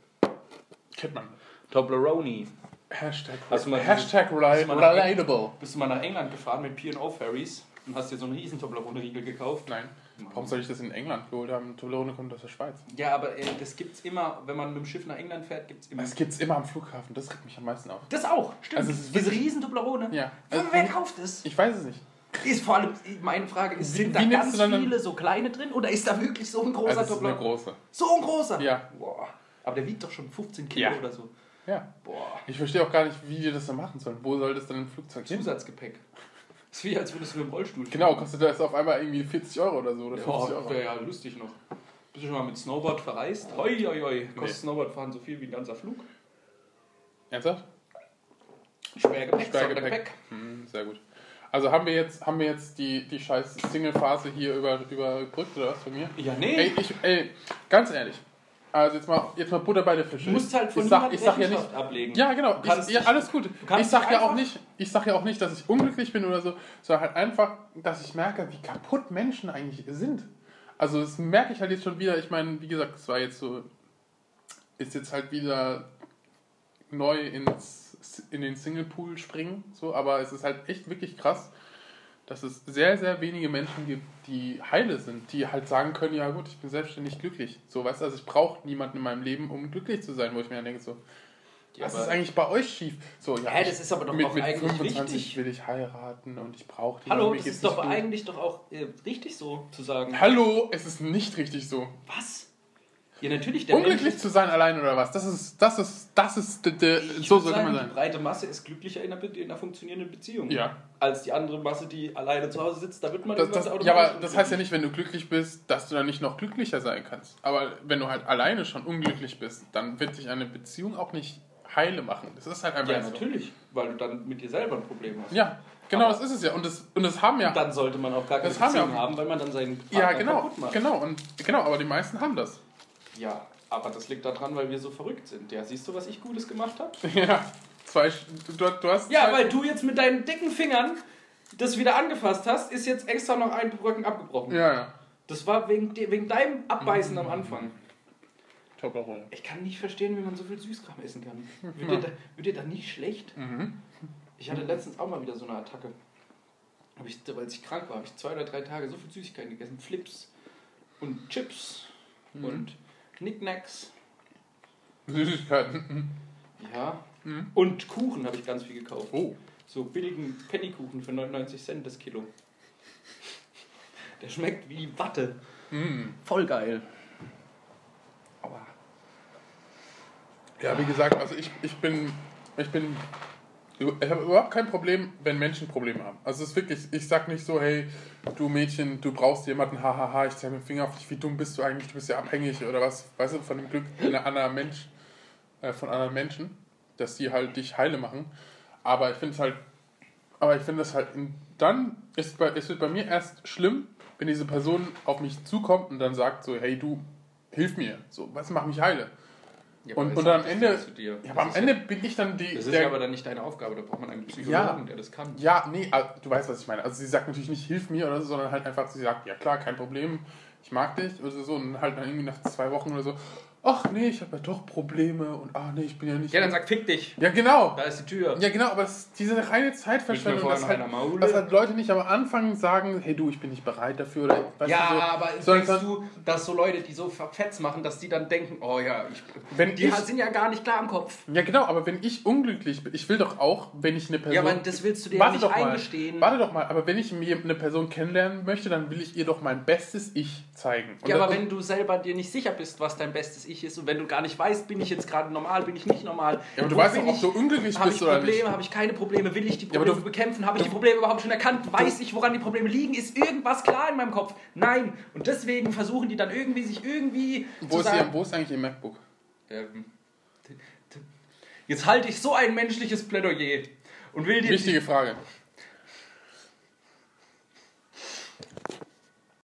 Kennt man. Toblerone. Hashtag, Hast mal Hashtag relatable. Bist du mal nach England gefahren mit P&O Ferries und hast dir so einen riesen Toblerone-Riegel gekauft? Nein. Warum soll ich das in England geholt haben? Toblerone kommt aus der Schweiz. Ja, aber äh, das gibt's immer, wenn man mit dem Schiff nach England fährt, gibt's immer. Das gibt's immer am Flughafen. Das regt mich am meisten auf. Das auch, stimmt. Also es ist Diese riesen Toblerone. Ja. Wer- Also, Wer kauft das? ich weiß es nicht. Ist vor allem, meine Frage ist, sind da ganz viele so kleine drin oder ist da wirklich so ein großer Also, Toblerone? große. So ein großer? Ja. Boah. Aber der wiegt doch schon 15 Kilo Ja. oder so. Ja. Boah. Ich verstehe auch gar nicht, wie wir das dann machen sollen. Wo soll das dann im Flugzeug hin? Zusatzgepäck. Das ist wie, als würdest du dem Rollstuhl Genau, kostet das auf einmal irgendwie 40 Euro oder so. Oder Ja, 50 oh, Euro. wäre ja lustig noch. Bist du schon mal mit Snowboard verreist? Hoi, hoi, hoi. Kostet Nee. Snowboardfahren so viel wie ein ganzer Flug? Ernsthaft? Schwergepäck, Sperrgepäck. Sondergepäck. Hm, sehr gut. Also haben wir jetzt, haben wir jetzt die, die scheiß Single-Phase hier über, überbrückt oder was von mir? Ja, nee. Ey, ich, ey, ganz ehrlich. Also jetzt mal, jetzt mal Butter bei der Fische. du musst halt von ich sag, ich sag ja nicht, ablegen. Ja, genau. Ich, ja, alles gut. Ich sag ja auch nicht, ich sag ja auch nicht, dass ich unglücklich bin oder so, sondern halt einfach, dass ich merke, wie kaputt Menschen eigentlich sind. Also das merke ich halt jetzt schon wieder. Ich meine, wie gesagt, es war jetzt so, ist jetzt halt wieder neu ins, in den Single Pool springen, so, aber es ist halt echt wirklich krass, dass es sehr, sehr wenige Menschen gibt, die heile sind, die halt sagen können, ja gut, ich bin selbstständig glücklich. So, weißt du, also ich brauche niemanden in meinem Leben, um glücklich zu sein, wo ich mir dann denke, so, Ja, was ist eigentlich bei euch schief? So, ja, Hä, das ist aber doch mit, auch mit eigentlich 25 richtig. will ich heiraten und ich brauche die. Hallo, das ist doch gut. eigentlich doch auch äh, richtig so zu sagen. Hallo, es ist nicht richtig so. Was? Ja, natürlich. Der Unglücklich Mensch, zu sein allein oder was? Das ist, das ist, das ist, d- d- ich so sollte sagen, man Die sein. breite Masse ist glücklicher in einer, in einer funktionierenden Beziehung. Ja. Als die andere Masse, die alleine zu Hause sitzt. Da wird man Das, das, ja, aber das heißt ja nicht, wenn du glücklich bist, dass du dann nicht noch glücklicher sein kannst. Aber wenn du halt alleine schon unglücklich bist, dann wird sich eine Beziehung auch nicht heile machen. Das ist halt einfach Ja, so. natürlich. Weil du dann mit dir selber ein Problem hast. Ja, genau, Aber- das ist es ja. Und das, und das haben ja. Und dann sollte man auch gar keine Das haben Beziehung auch. haben, weil man dann seinen Partner Ja, genau, kaputt macht. genau, und genau, aber die meisten haben das. Ja, aber das liegt daran, weil wir so verrückt sind. Ja, siehst du, was ich Gutes gemacht habe? Ja, zwei, du, du hast Ja, weil du jetzt mit deinen dicken Fingern das wieder angefasst hast, ist jetzt extra noch ein Rücken abgebrochen. Ja, ja. Das war wegen, wegen deinem Abbeißen am Anfang. Toblerone. Ich kann nicht verstehen, wie man so viel Süßkram essen kann. Wird dir da, wird dir da nicht schlecht? Mhm. Ich hatte letztens auch mal wieder so eine Attacke. Hab ich, weil ich krank war, habe ich zwei oder drei Tage so viel Süßigkeiten gegessen. Flips und Chips Mhm. und Knickknacks. Süßigkeiten. Ja. Mhm. Und Kuchen habe ich ganz viel gekauft. Oh. So billigen Pennykuchen für 99 Cent das Kilo. Der schmeckt wie Watte. Mhm. Voll geil. Aber Ja, wie gesagt, also ich, ich bin, ich bin, ich habe überhaupt kein Problem, wenn Menschen Probleme haben. Also es ist wirklich, ich sag nicht so, hey, du Mädchen, du brauchst jemanden, hahaha, ich zeige mit dem Finger auf dich, wie dumm bist du eigentlich, du bist ja abhängig oder was, weißt du, von dem Glück einer Mensch, äh, von anderen Menschen, dass die halt dich heile machen. Aber ich finde es halt Aber ich finde das halt, dann ist bei, es wird bei mir erst schlimm, wenn diese Person auf mich zukommt und dann sagt so, hey du, hilf mir, so, was macht mich heile? Ja, Und, und am Ende, ja, aber am Ende bin ich dann die, Das ist der- ja aber dann nicht deine Aufgabe, da braucht man einen Psychologen, Ja. der das kann. Ja, nee, ah, du weißt, was ich meine. Also sie sagt natürlich nicht, hilf mir oder so, sondern halt einfach, sie sagt, ja klar, kein Problem, ich mag dich oder so. Und halt dann irgendwie nach zwei Wochen oder so, ach nee, ich habe ja doch Probleme und ach nee, ich bin ja nicht... Ja, dann sag fick dich. ja genau. Da ist die Tür. Ja, genau, aber das, diese reine Zeitverschwendung, dass halt, dass halt Leute nicht am Anfang sagen, hey du, ich bin nicht bereit dafür oder weißt Ja, du, so, aber sondern denkst du, dass so Leute, die so Fetz machen, dass die dann denken, oh ja, ich, Wenn die ich- sind ja gar nicht klar im Kopf. Ja, genau, aber wenn ich unglücklich bin, ich will doch auch, wenn ich eine Person. Ja, aber das willst du dir warte nicht doch mal, eingestehen. Warte doch mal, aber wenn ich mir eine Person kennenlernen möchte, dann will ich ihr doch mein bestes Ich zeigen. Und Ja, aber wenn du selber dir nicht sicher bist, was dein bestes Ich ist und wenn du gar nicht weißt, bin ich jetzt gerade normal, bin ich nicht normal. Ja, aber du Wo weißt doch, ob ich- du unglücklich Habe bist ich oder Probleme, nicht. habe ich keine Probleme, will ich die Ja, Probleme du- bekämpfen, habe ich die Probleme überhaupt schon erkannt, weiß ich, woran die Probleme liegen, ist irgendwas klar in meinem Kopf? Nein. Und deswegen versuchen die dann irgendwie sich irgendwie Wo ist, ihr, sagen, wo ist eigentlich ihr MacBook? ähm, jetzt halte ich so ein menschliches Plädoyer und will dir Wichtige Frage.